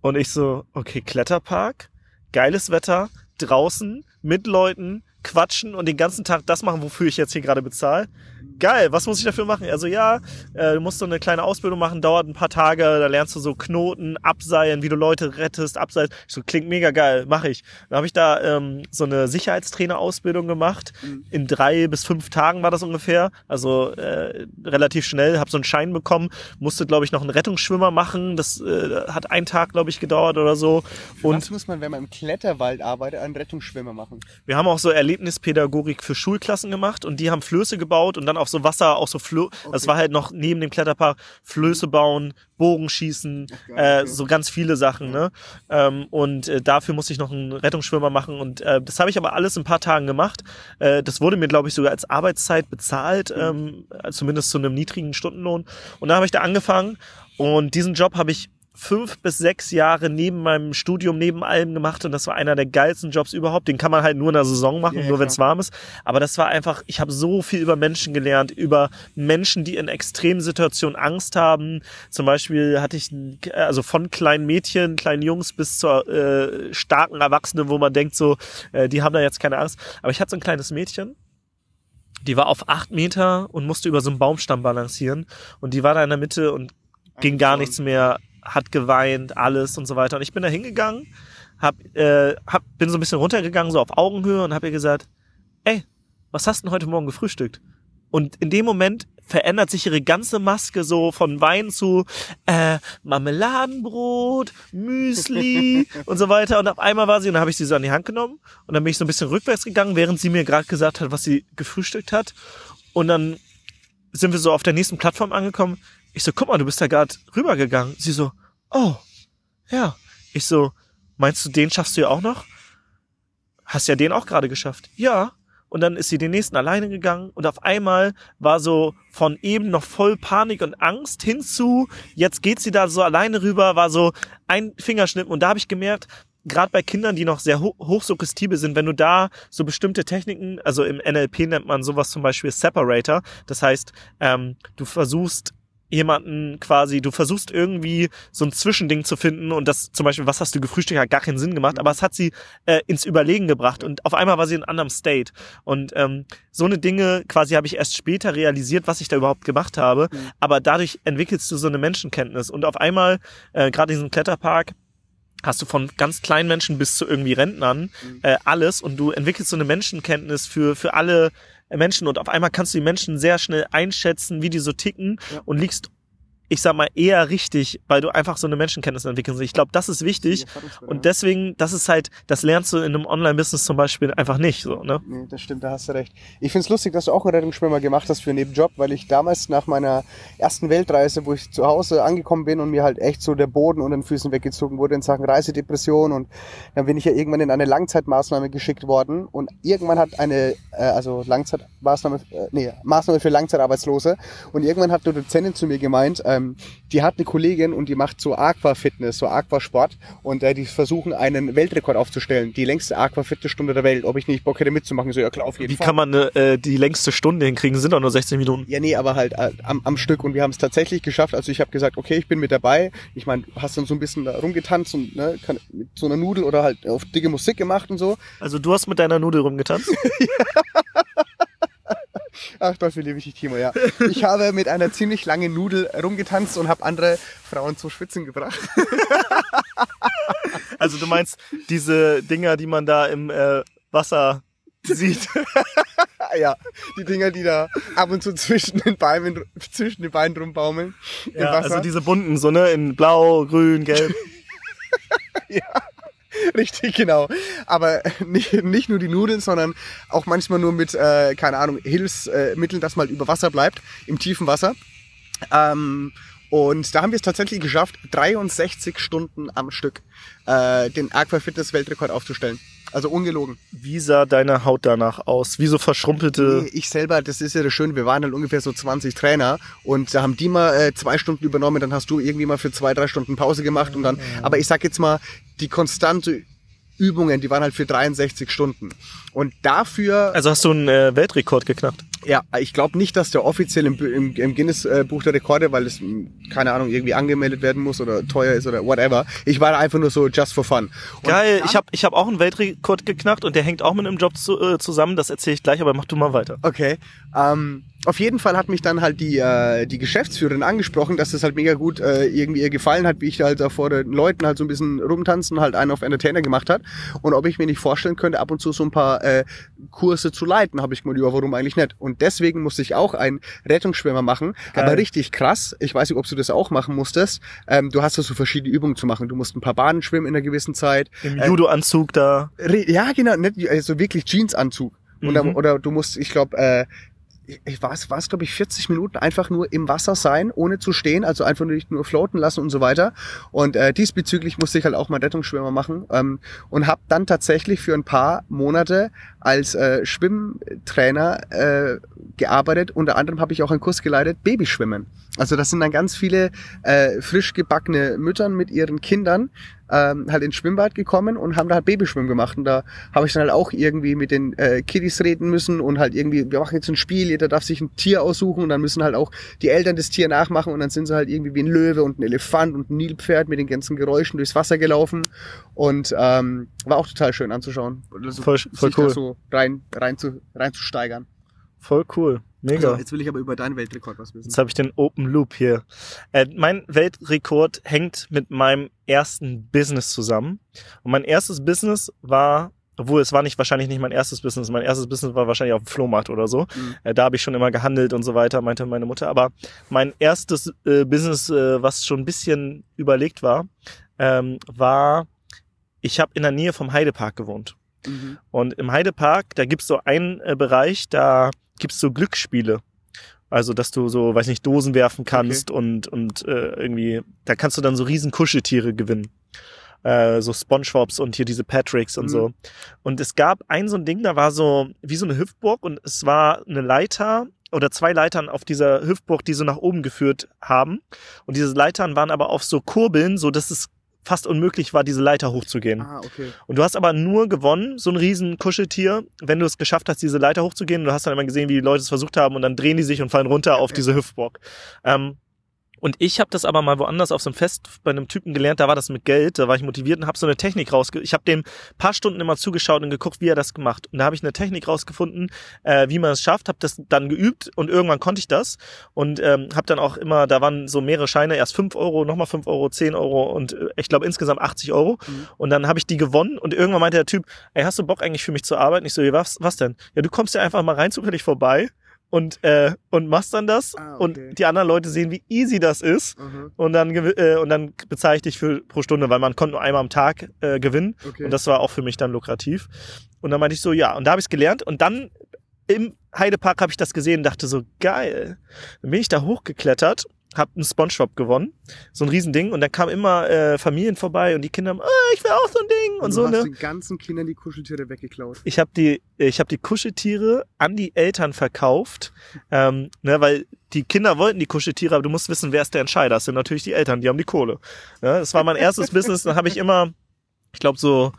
Und ich so, okay, Kletterpark, geiles Wetter, draußen, mit Leuten, quatschen und den ganzen Tag das machen, wofür ich jetzt hier gerade bezahle geil, was muss ich dafür machen? Also ja, äh, du musst so eine kleine Ausbildung machen, dauert ein paar Tage, da lernst du so Knoten, Abseilen, wie du Leute rettest, Abseilen. So klingt mega geil, mache ich. Dann habe ich da ähm, so eine Sicherheitstrainer-Ausbildung gemacht. Mhm. In drei bis fünf Tagen war das ungefähr, also äh, relativ schnell. Habe so einen Schein bekommen, musste glaube ich noch einen Rettungsschwimmer machen. Das äh, hat einen Tag glaube ich gedauert oder so. Und was muss man, wenn man im Kletterwald arbeitet, einen Rettungsschwimmer machen? Wir haben auch so Erlebnispädagogik für Schulklassen gemacht und die haben Flöße gebaut und dann auf so Wasser, auch so Flö okay. das war halt noch neben dem Kletterpark, Flöße bauen, Bogenschießen, äh, so ganz viele Sachen, ne? Ähm, und äh, dafür musste ich noch einen Rettungsschwimmer machen und äh, das habe ich aber alles in ein paar Tagen gemacht. Äh, das wurde mir, glaube ich, sogar als Arbeitszeit bezahlt, mhm. ähm, zumindest zu einem niedrigen Stundenlohn. Und dann habe ich da angefangen und diesen Job habe ich fünf bis sechs Jahre neben meinem Studium, neben allem gemacht und das war einer der geilsten Jobs überhaupt. Den kann man halt nur in der Saison machen, ja, nur wenn es warm ist. Aber das war einfach, ich habe so viel über Menschen gelernt, über Menschen, die in extremen Situationen Angst haben. Zum Beispiel hatte ich, also von kleinen Mädchen, kleinen Jungs bis zur äh, starken Erwachsenen, wo man denkt so, äh, die haben da jetzt keine Angst. Aber ich hatte so ein kleines Mädchen, die war auf acht Meter und musste über so einen Baumstamm balancieren und die war da in der Mitte und ging gar nichts mehr hat geweint, alles und so weiter. Und ich bin da hingegangen, hab, äh, hab, bin so ein bisschen runtergegangen, so auf Augenhöhe und hab ihr gesagt, ey, was hast du denn heute Morgen gefrühstückt? Und in dem Moment verändert sich ihre ganze Maske so von Wein zu äh, Marmeladenbrot, Müsli und so weiter. Und auf einmal war sie, und dann habe ich sie so an die Hand genommen und dann bin ich so ein bisschen rückwärts gegangen, während sie mir gerade gesagt hat, was sie gefrühstückt hat. Und dann sind wir so auf der nächsten Plattform angekommen. Ich so, guck mal, du bist da gerade rübergegangen. Sie so, oh, ja. Ich so, meinst du, den schaffst du ja auch noch? Hast ja den auch gerade geschafft. Ja. Und dann ist sie den nächsten alleine gegangen und auf einmal war so von eben noch voll Panik und Angst hinzu, jetzt geht sie da so alleine rüber, war so ein Fingerschnipp und da habe ich gemerkt, gerade bei Kindern, die noch sehr ho hochsuggestibel sind, wenn du da so bestimmte Techniken, also im NLP nennt man sowas zum Beispiel Separator, das heißt, ähm, du versuchst jemanden quasi, du versuchst irgendwie so ein Zwischending zu finden und das zum Beispiel, was hast du gefrühstückt, hat gar keinen Sinn gemacht, aber es hat sie äh, ins Überlegen gebracht und auf einmal war sie in einem anderen State. Und ähm, so eine Dinge quasi habe ich erst später realisiert, was ich da überhaupt gemacht habe, mhm. aber dadurch entwickelst du so eine Menschenkenntnis und auf einmal, äh, gerade in diesem Kletterpark, hast du von ganz kleinen Menschen bis zu irgendwie Rentnern mhm. äh, alles und du entwickelst so eine Menschenkenntnis für für alle Menschen und auf einmal kannst du die Menschen sehr schnell einschätzen, wie die so ticken ja. und liegst ich sag mal, eher richtig, weil du einfach so eine Menschenkenntnis entwickelst. Ich glaube, das ist wichtig. Und deswegen, das ist halt, das lernst du in einem Online-Business zum Beispiel einfach nicht so, ne? Nee, das stimmt, da hast du recht. Ich find's lustig, dass du auch einen Rettungsschwimmer gemacht hast für einen Nebenjob, weil ich damals nach meiner ersten Weltreise, wo ich zu Hause angekommen bin und mir halt echt so der Boden unter den Füßen weggezogen wurde in Sachen Reisedepression und dann bin ich ja irgendwann in eine Langzeitmaßnahme geschickt worden und irgendwann hat eine, äh, also Langzeitmaßnahme, äh, nee, Maßnahme für Langzeitarbeitslose und irgendwann hat eine Dozentin zu mir gemeint, ähm, die hat eine Kollegin und die macht so Aquafitness, so Aquasport und äh, die versuchen einen Weltrekord aufzustellen, die längste Aquafitnessstunde der Welt, ob ich nicht Bock hätte mitzumachen. So, ja klar, auf jeden Wie Fall. kann man äh, die längste Stunde hinkriegen? Sind doch nur 16 Minuten. Ja, nee, aber halt äh, am, am Stück und wir haben es tatsächlich geschafft. Also ich habe gesagt, okay, ich bin mit dabei. Ich meine, hast dann so ein bisschen rumgetanzt und ne, kann, mit so einer Nudel oder halt auf dicke Musik gemacht und so. Also du hast mit deiner Nudel rumgetanzt? Ach, dafür liebe ich dich, Timo, ja. Ich habe mit einer ziemlich langen Nudel rumgetanzt und habe andere Frauen zum Schwitzen gebracht. Also du meinst diese Dinger, die man da im äh, Wasser sieht? ja, die Dinger, die da ab und zu zwischen den Beinen, zwischen den Beinen rumbaumeln. Ja, also diese bunten, so ne, in blau, grün, gelb. Richtig, genau. Aber nicht, nicht nur die Nudeln, sondern auch manchmal nur mit, äh, keine Ahnung, Hilfsmitteln, dass halt über Wasser bleibt, im tiefen Wasser. Ähm, und da haben wir es tatsächlich geschafft, 63 Stunden am Stück äh, den Aqua Fitness Weltrekord aufzustellen. Also ungelogen. Wie sah deine Haut danach aus? Wie so verschrumpelte... Nee, ich selber, das ist ja das Schöne, wir waren halt ungefähr so 20 Trainer und da haben die mal äh, zwei Stunden übernommen, dann hast du irgendwie mal für zwei, drei Stunden Pause gemacht und dann, aber ich sag jetzt mal, die konstante Übungen, die waren halt für 63 Stunden. Und dafür Also hast du einen äh, Weltrekord geknackt? Ja, ich glaube nicht, dass der offiziell im, im, im Guinness-Buch der Rekorde, weil es, mh, keine Ahnung, irgendwie angemeldet werden muss oder teuer ist oder whatever. Ich war einfach nur so just for fun. Und Geil, ich habe ich hab auch einen Weltrekord geknackt und der hängt auch mit einem Job zu, äh, zusammen. Das erzähle ich gleich, aber mach du mal weiter. Okay. Ähm, auf jeden Fall hat mich dann halt die, äh, die Geschäftsführerin angesprochen, dass das halt mega gut äh, irgendwie ihr gefallen hat, wie ich da halt da vor den Leuten halt so ein bisschen rumtanzen, halt einen auf Entertainer gemacht hat. Und ob ich mir nicht vorstellen könnte, ab und zu so ein paar äh, Kurse zu leiten, habe ich gemeint, ja, warum eigentlich nicht? Und deswegen musste ich auch einen Rettungsschwimmer machen. Geil. Aber richtig krass, ich weiß nicht, ob du das auch machen musstest. Ähm, du hast da so verschiedene Übungen zu machen. Du musst ein paar Bahnen schwimmen in einer gewissen Zeit. Im Äh, Judo-Anzug da. Ja, genau, nicht, also wirklich Jeansanzug. Und dann, Mhm. oder du musst, ich glaube, äh, ich war es, glaube ich 40 Minuten einfach nur im Wasser sein, ohne zu stehen, also einfach nur nur floaten lassen und so weiter. Und äh, diesbezüglich musste ich halt auch mal Rettungsschwimmer machen ähm, und habe dann tatsächlich für ein paar Monate als äh, Schwimmtrainer äh, gearbeitet. Unter anderem habe ich auch einen Kurs geleitet, Babyschwimmen. Also das sind dann ganz viele äh, frisch gebackene Müttern mit ihren Kindern ähm, halt ins Schwimmbad gekommen und haben da halt Babyschwimmen gemacht. Und da habe ich dann halt auch irgendwie mit den äh, Kiddies reden müssen und halt irgendwie, wir machen jetzt ein Spiel, jeder darf sich ein Tier aussuchen und dann müssen halt auch die Eltern das Tier nachmachen und dann sind sie halt irgendwie wie ein Löwe und ein Elefant und ein Nilpferd mit den ganzen Geräuschen durchs Wasser gelaufen und ähm, war auch total schön anzuschauen. Also, Voll- voll cool. So rein, rein, zu, rein zu steigern. Voll cool. Mega. So, jetzt will ich aber über deinen Weltrekord was wissen. Jetzt habe ich den Open Loop hier. Äh, mein Weltrekord hängt mit meinem ersten Business zusammen. Und mein erstes Business war, obwohl es war nicht wahrscheinlich nicht mein erstes Business, mein erstes Business war wahrscheinlich auf dem Flohmarkt oder so. Mhm. Äh, da habe ich schon immer gehandelt und so weiter, meinte meine Mutter. Aber mein erstes äh, Business, äh, was schon ein bisschen überlegt war, ähm, war, ich habe in der Nähe vom Heidepark gewohnt. Mhm. Und im Heidepark, da gibt's so einen äh, Bereich, da gibt's so Glücksspiele. Also, dass du so, weiß nicht, Dosen werfen kannst und, und äh, irgendwie, da kannst du dann so riesen Kuscheltiere gewinnen. Äh, so Spongebobs und hier diese Patricks und Mhm. so. Und es gab ein so ein Ding, da war so wie so eine Hüftburg und es war eine Leiter oder zwei Leitern auf dieser Hüftburg, die so nach oben geführt haben. Und diese Leitern waren aber auf so Kurbeln, so dass es fast unmöglich war, diese Leiter hochzugehen. Ah, okay. Und du hast aber nur gewonnen, so ein riesen Kuscheltier, wenn du es geschafft hast, diese Leiter hochzugehen. Und du hast dann immer gesehen, wie die Leute es versucht haben und dann drehen die sich und fallen runter auf diese Hüftburg. Ähm, und ich habe das aber mal woanders auf so einem Fest bei einem Typen gelernt, da war das mit Geld, da war ich motiviert und habe so eine Technik rausge... Ich habe dem paar Stunden immer zugeschaut und geguckt, wie er das gemacht. Und da habe ich eine Technik rausgefunden, äh, wie man es schafft, habe das dann geübt und irgendwann konnte ich das. Und ähm, habe dann auch immer, da waren so mehrere Scheine, erst 5 Euro, nochmal 5 Euro, 10 Euro und äh, ich glaube insgesamt 80 Euro. Mhm. Und dann habe ich die gewonnen und irgendwann meinte der Typ, ey, hast du Bock eigentlich für mich zu arbeiten? Ich so, was, was denn? Ja, du kommst ja einfach mal rein zufällig vorbei und, äh, und machst dann das Ah, okay. und die anderen Leute sehen, wie easy das ist Mhm. und dann, äh, und dann bezahle ich dich für pro Stunde, weil man konnte nur einmal am Tag äh, gewinnen Okay. und das war auch für mich dann lukrativ. Und dann meinte ich so, ja, und da habe ich es gelernt und dann im Heidepark habe ich das gesehen und dachte so, geil. Dann bin ich da hochgeklettert, habe einen Spongebob gewonnen, so ein Riesending und dann kamen immer äh, Familien vorbei und die Kinder haben, ah, ich will auch so ein Ding und du so, hast ne? den ganzen Kindern die Kuscheltiere weggeklaut. ich habe die, ich habe die Kuscheltiere an die Eltern verkauft, ähm, ne, weil die Kinder wollten die Kuscheltiere, aber du musst wissen, wer ist der Entscheider. Das sind natürlich die Eltern, die haben die Kohle. Ne, das war mein erstes Business. Dann habe ich immer, ich glaube so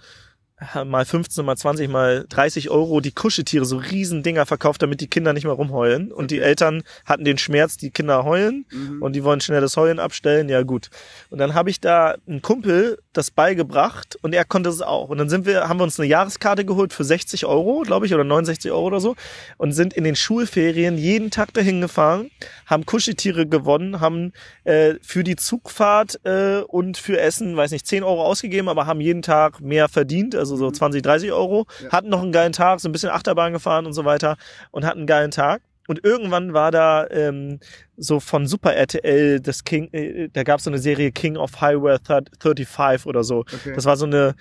mal 15, mal 20, mal 30 Euro die Kuscheltiere, so riesen Dinger verkauft, damit die Kinder nicht mehr rumheulen. Und die Eltern hatten den Schmerz, die Kinder heulen Mhm. und die wollen schnell das Heulen abstellen. Ja gut. Und dann habe ich da einen Kumpel das beigebracht und er konnte es auch. Und dann sind wir, haben wir uns eine Jahreskarte geholt für 60 Euro, glaube ich, oder 69 Euro oder so und sind in den Schulferien jeden Tag dahin gefahren, haben Kuscheltiere gewonnen, haben äh, für die Zugfahrt äh, und für Essen, weiß nicht, 10 Euro ausgegeben, aber haben jeden Tag mehr verdient, also so 20, 30 Euro, Ja. hatten noch einen geilen Tag, so ein bisschen Achterbahn gefahren und so weiter und hatten einen geilen Tag. Und irgendwann war da ähm, so von Super RTL das King, äh, da gab es so eine Serie King of Highway 35 oder so. Okay. Das war so eine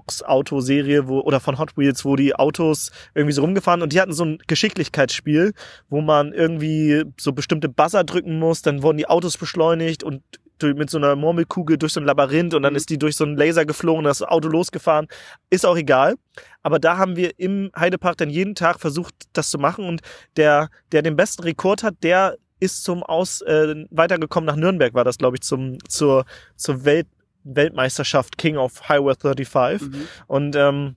Matchbox-Autoserie, wo, oder von Hot Wheels, wo die Autos irgendwie so rumgefahren und die hatten so ein Geschicklichkeitsspiel, wo man irgendwie so bestimmte Buzzer drücken muss, dann wurden die Autos beschleunigt und mit so einer Murmelkugel durch so ein Labyrinth und dann Mhm. ist die durch so einen Laser geflogen, das Auto losgefahren. Ist auch egal. Aber da haben wir im Heidepark dann jeden Tag versucht, das zu machen und der, der den besten Rekord hat, der ist zum Aus äh, weitergekommen nach Nürnberg war das glaube ich zum zur zur Welt Weltmeisterschaft King of Highway 35 Mhm. und ähm,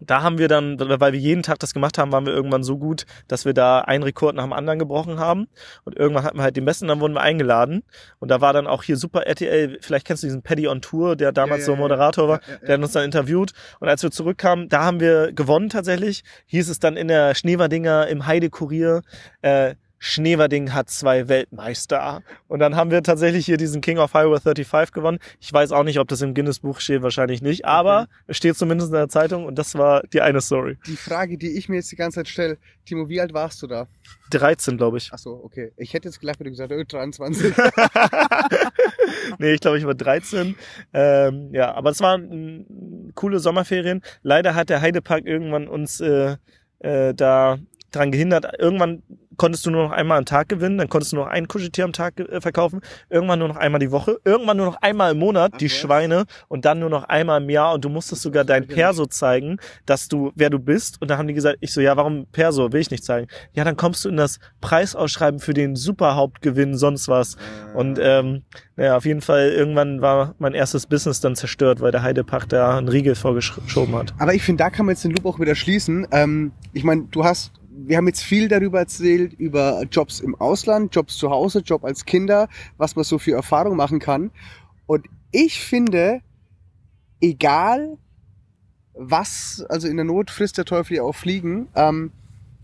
da haben wir dann, weil wir jeden Tag das gemacht haben, waren wir irgendwann so gut, dass wir da einen Rekord nach dem anderen gebrochen haben. Und irgendwann hatten wir halt den besten, dann wurden wir eingeladen. Und da war dann auch hier Super RTL, vielleicht kennst du diesen Paddy on Tour, der damals ja, so ja, Moderator war, ja, der hat uns dann interviewt. Und als wir zurückkamen, da haben wir gewonnen tatsächlich. Hieß es dann in der Schneewerdinger im Heide-Kurier, äh, Schneverding hat zwei Weltmeister. Und dann haben wir tatsächlich hier diesen King of Highway 35 gewonnen. Ich weiß auch nicht, ob das im Guinness-Buch steht, wahrscheinlich nicht. Aber es steht zumindest in der Zeitung und das war die eine Story. Die Frage, die ich mir jetzt die ganze Zeit stelle, Timo, wie alt warst du da? 13, glaube ich. Ach so, okay. Ich hätte jetzt gleich, du gesagt hast, oh, 23. nee, ich glaube, ich war 13. Ähm, ja, aber es waren mm, coole Sommerferien. Leider hat der Heidepark irgendwann uns äh, äh, da dran gehindert. Irgendwann konntest du nur noch einmal am Tag gewinnen, dann konntest du nur noch ein Kuscheltier am Tag äh, verkaufen, irgendwann nur noch einmal die Woche, irgendwann nur noch einmal im Monat Ach die was. Schweine und dann nur noch einmal im Jahr und du musstest sogar dein. Perso zeigen, dass du, wer du bist und da haben die gesagt, ich so, ja, warum Perso, will ich nicht zeigen. Ja, dann kommst du in das Preisausschreiben für den Superhauptgewinn, sonst was. Und ähm, naja, auf jeden Fall, irgendwann war mein erstes Business dann zerstört, weil der Heidepark da einen Riegel vorgeschoben hat. Aber ich finde, da kann man jetzt den Loop auch wieder schließen. Ähm, ich meine, du hast, wir haben jetzt viel darüber erzählt, über Jobs im Ausland, Jobs zu Hause, Job als Kinder, was man so für Erfahrung machen kann. Und ich finde, egal was, also in der Not frisst der Teufel ja auch Fliegen, ähm,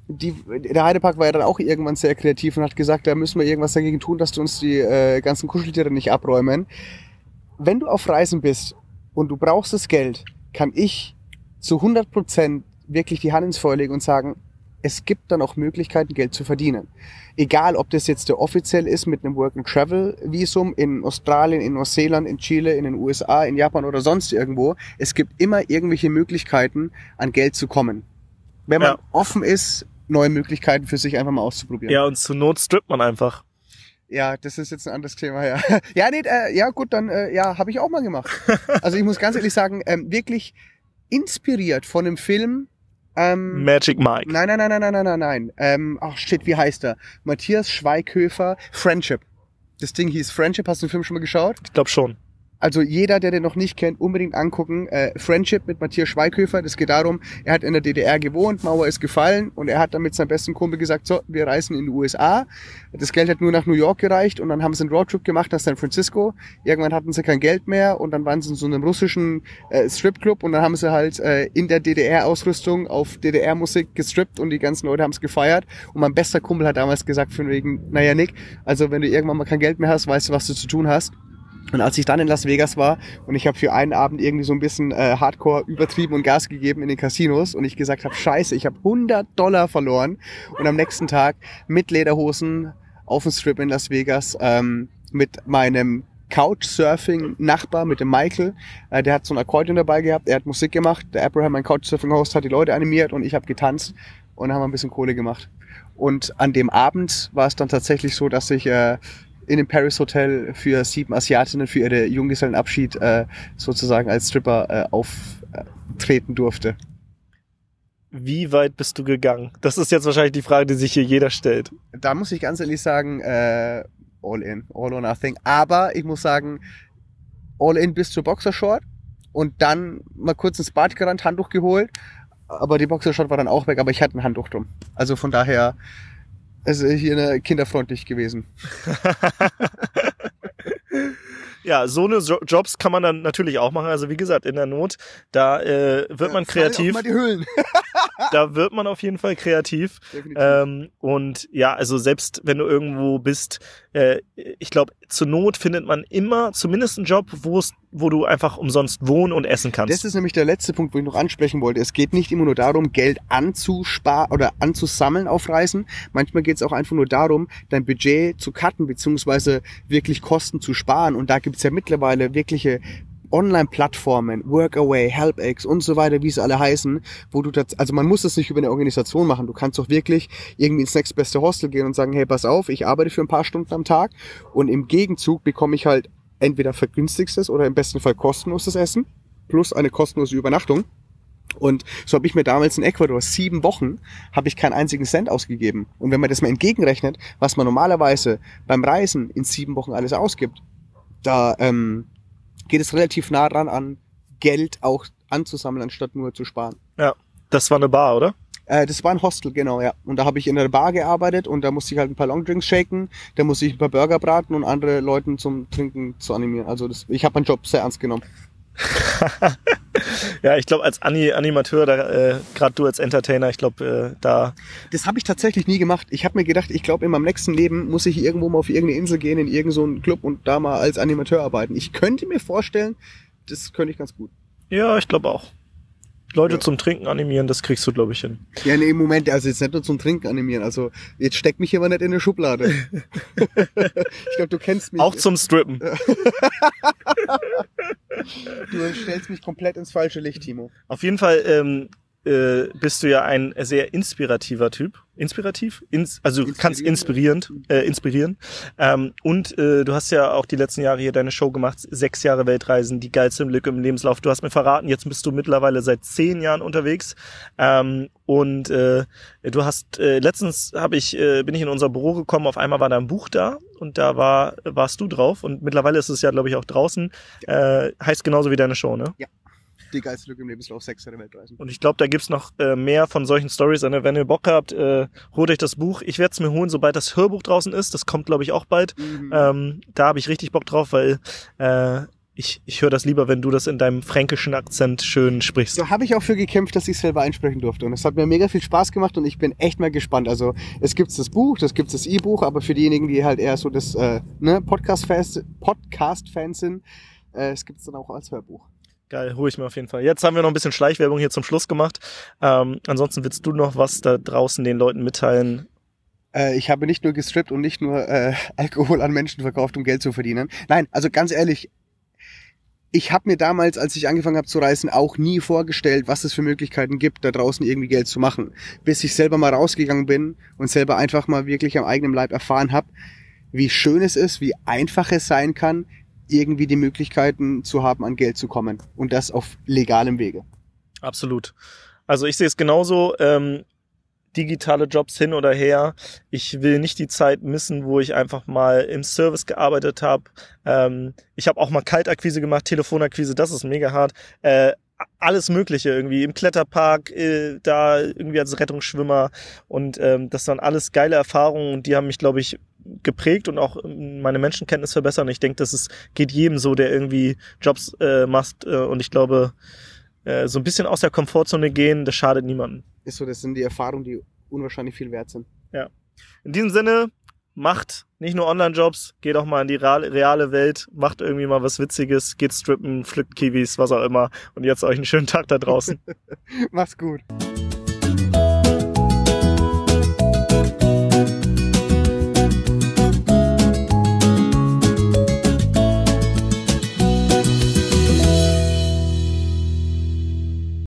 die, der Heidepark war ja dann auch irgendwann sehr kreativ und hat gesagt, da müssen wir irgendwas dagegen tun, dass du uns die äh, ganzen Kuscheltiere nicht abräumen. Wenn du auf Reisen bist und du brauchst das Geld, kann ich zu 100 Prozent wirklich die Hand ins Feuer legen und sagen, es gibt dann auch Möglichkeiten, Geld zu verdienen. Egal, ob das jetzt der offiziell ist mit einem Work-and-Travel-Visum in Australien, in Neuseeland, in Chile, in den USA, in Japan oder sonst irgendwo. Es gibt immer irgendwelche Möglichkeiten, an Geld zu kommen. Wenn man Ja. offen ist, neue Möglichkeiten für sich einfach mal auszuprobieren. Ja, und zur Not strippt man einfach. Ja, das ist jetzt ein anderes Thema, ja. Ja, nee, äh, ja gut, dann, äh, ja, habe ich auch mal gemacht. Also ich muss ganz ehrlich sagen, ähm, wirklich inspiriert von dem Film. Ähm, Magic Mike. nein, nein, nein, nein, nein, nein, nein, nein. Ähm, ach shit, wie heißt er? Matthias Schweighöfer, Friendship. Das Ding hieß Friendship, hast du den Film schon mal geschaut? Ich glaube schon. Also jeder, der den noch nicht kennt, unbedingt angucken. Äh, Friendship mit Matthias Schweighöfer. Das geht darum, er hat in der DDR gewohnt, Mauer ist gefallen und er hat dann mit seinem besten Kumpel gesagt, so, wir reisen in die USA. Das Geld hat nur nach New York gereicht und dann haben sie einen Roadtrip gemacht nach San Francisco. Irgendwann hatten sie kein Geld mehr und dann waren sie in so einem russischen äh, Stripclub und dann haben sie halt äh, in der DDR-Ausrüstung auf DDR-Musik gestrippt und die ganzen Leute haben es gefeiert. Und mein bester Kumpel hat damals gesagt, von wegen, naja Nick, also wenn du irgendwann mal kein Geld mehr hast, weißt du, was du zu tun hast. Und als ich dann in Las Vegas war und ich habe für einen Abend irgendwie so ein bisschen äh, Hardcore übertrieben und Gas gegeben in den Casinos und ich gesagt habe, scheiße, ich habe 100 Dollar verloren und am nächsten Tag mit Lederhosen auf dem Strip in Las Vegas ähm, mit meinem Couchsurfing-Nachbar, mit dem Michael. Äh, der hat so ein Akkordeon dabei gehabt, er hat Musik gemacht. Der Abraham, mein Couchsurfing-Host, hat die Leute animiert und ich habe getanzt und haben ein bisschen Kohle gemacht. Und an dem Abend war es dann tatsächlich so, dass ich äh, in dem Paris Hotel für sieben Asiatinnen für ihre Junggesellenabschied äh, sozusagen als Stripper äh, auftreten durfte. Wie weit bist du gegangen? Das ist jetzt wahrscheinlich die Frage, die sich hier jeder stellt. Da muss ich ganz ehrlich sagen, äh, all in, all or nothing. Aber ich muss sagen, all in bis zur Boxershort und dann mal kurz ins Bad gerannt, Handtuch geholt. Aber die Boxershort war dann auch weg, aber ich hatte ein Handtuch drum. Also von daher ist hier kinderfreundlich gewesen. Ja, so eine jo Jobs kann man dann natürlich auch machen. Also wie gesagt, in der Not, da äh, wird man kreativ. Mal die Hüllen. da wird man auf jeden Fall kreativ. Ähm, und ja, also selbst wenn du irgendwo bist, äh, ich glaube, zur Not findet man immer zumindest einen Job, wo es wo du einfach umsonst wohnen und essen kannst. Das ist nämlich der letzte Punkt, wo ich noch ansprechen wollte. Es geht nicht immer nur darum, Geld anzusparen oder anzusammeln auf Reisen. Manchmal geht es auch einfach nur darum, dein Budget zu cutten, beziehungsweise wirklich Kosten zu sparen. Und da gibt es ja mittlerweile wirkliche Online-Plattformen, Workaway, HelpX und so weiter, wie sie alle heißen, wo du das, also man muss das nicht über eine Organisation machen. Du kannst doch wirklich irgendwie ins nächstbeste Hostel gehen und sagen, hey, pass auf, ich arbeite für ein paar Stunden am Tag und im Gegenzug bekomme ich halt entweder vergünstigstes oder im besten Fall kostenloses Essen plus eine kostenlose Übernachtung. Und so habe ich mir damals in Ecuador sieben Wochen habe ich keinen einzigen Cent ausgegeben. Und wenn man das mal entgegenrechnet, was man normalerweise beim Reisen in sieben Wochen alles ausgibt, da ähm, geht es relativ nah dran an Geld auch anzusammeln, anstatt nur zu sparen. Ja, das war eine Bar, oder? Äh, das war ein Hostel, genau, ja. Und da habe ich in der Bar gearbeitet und da musste ich halt ein paar Longdrinks shaken, da musste ich ein paar Burger braten und andere Leuten zum Trinken zu animieren. Also das, ich habe meinen Job sehr ernst genommen. ja, ich glaube, als Ani Animateur, da, äh, gerade du als Entertainer, ich glaube, äh, da. Das habe ich tatsächlich nie gemacht. Ich habe mir gedacht, ich glaube, in meinem nächsten Leben muss ich irgendwo mal auf irgendeine Insel gehen, in irgendeinen so Club und da mal als Animateur arbeiten. Ich könnte mir vorstellen, das könnte ich ganz gut. Ja, ich glaube auch. Leute ja. zum Trinken animieren, das kriegst du, glaube ich, hin. Ja, nee, Moment, also jetzt nicht nur zum Trinken animieren. Also jetzt steck mich aber nicht in eine Schublade. ich glaube, du kennst mich. Auch zum Strippen. du stellst mich komplett ins falsche Licht, Timo. Auf jeden Fall ähm, äh, bist du ja ein sehr inspirativer Typ. Inspirativ? Ins, also du kannst inspirierend, äh, inspirieren. Ähm, und äh, du hast ja auch die letzten Jahre hier deine Show gemacht, sechs Jahre Weltreisen, die geilste Lücke im Lebenslauf. Du hast mir verraten, jetzt bist du mittlerweile seit zehn Jahren unterwegs. Ähm, und äh, du hast äh, letztens habe ich äh, bin ich in unser Büro gekommen. Auf einmal war da ein Buch da und da war warst du drauf. Und mittlerweile ist es ja glaube ich auch draußen. Äh, heißt genauso wie deine Show, ne? Ja die geilste Lücke im Lebenslauf, sechs der Weltreisen. Und ich glaube, da gibt's noch äh, mehr von solchen Stories. Wenn ihr Bock habt, äh, holt euch das Buch. Ich werde es mir holen, sobald das Hörbuch draußen ist. Das kommt, glaube ich, auch bald. Mhm. Ähm, da habe ich richtig Bock drauf, weil äh, ich, ich höre das lieber, wenn du das in deinem fränkischen Akzent schön sprichst. So habe ich auch für gekämpft, dass ich selber einsprechen durfte. Und es hat mir mega viel Spaß gemacht und ich bin echt mal gespannt. Also es gibt das Buch, das gibt das E-Buch, aber für diejenigen, die halt eher so das äh, ne, Podcast-Fans Podcast -Fans sind, äh, es gibt es dann auch als Hörbuch. Geil, hole ich mir auf jeden Fall. Jetzt haben wir noch ein bisschen Schleichwerbung hier zum Schluss gemacht. Ähm, ansonsten willst du noch was da draußen den Leuten mitteilen? Äh, ich habe nicht nur gestrippt und nicht nur äh, Alkohol an Menschen verkauft, um Geld zu verdienen. Nein, also ganz ehrlich, ich habe mir damals, als ich angefangen habe zu reisen, auch nie vorgestellt, was es für Möglichkeiten gibt, da draußen irgendwie Geld zu machen. Bis ich selber mal rausgegangen bin und selber einfach mal wirklich am eigenen Leib erfahren habe, wie schön es ist, wie einfach es sein kann, irgendwie die Möglichkeiten zu haben, an Geld zu kommen. Und das auf legalem Wege. Absolut. Also ich sehe es genauso. Ähm, digitale Jobs hin oder her. Ich will nicht die Zeit missen, wo ich einfach mal im Service gearbeitet habe. Ähm, ich habe auch mal Kaltakquise gemacht, Telefonakquise, das ist mega hart. Äh, alles Mögliche irgendwie im Kletterpark, äh, da irgendwie als Rettungsschwimmer und ähm, das waren alles geile Erfahrungen und die haben mich, glaube ich, geprägt und auch meine Menschenkenntnis verbessern. Ich denke, das ist, geht jedem so, der irgendwie Jobs äh, macht äh, und ich glaube, äh, so ein bisschen aus der Komfortzone gehen, das schadet niemandem. Ist so, das sind die Erfahrungen, die unwahrscheinlich viel wert sind. Ja. In diesem Sinne, macht nicht nur Online-Jobs, geht auch mal in die reale, Welt, macht irgendwie mal was Witziges, geht strippen, pflückt Kiwis, was auch immer. Und jetzt euch einen schönen Tag da draußen. Mach's gut.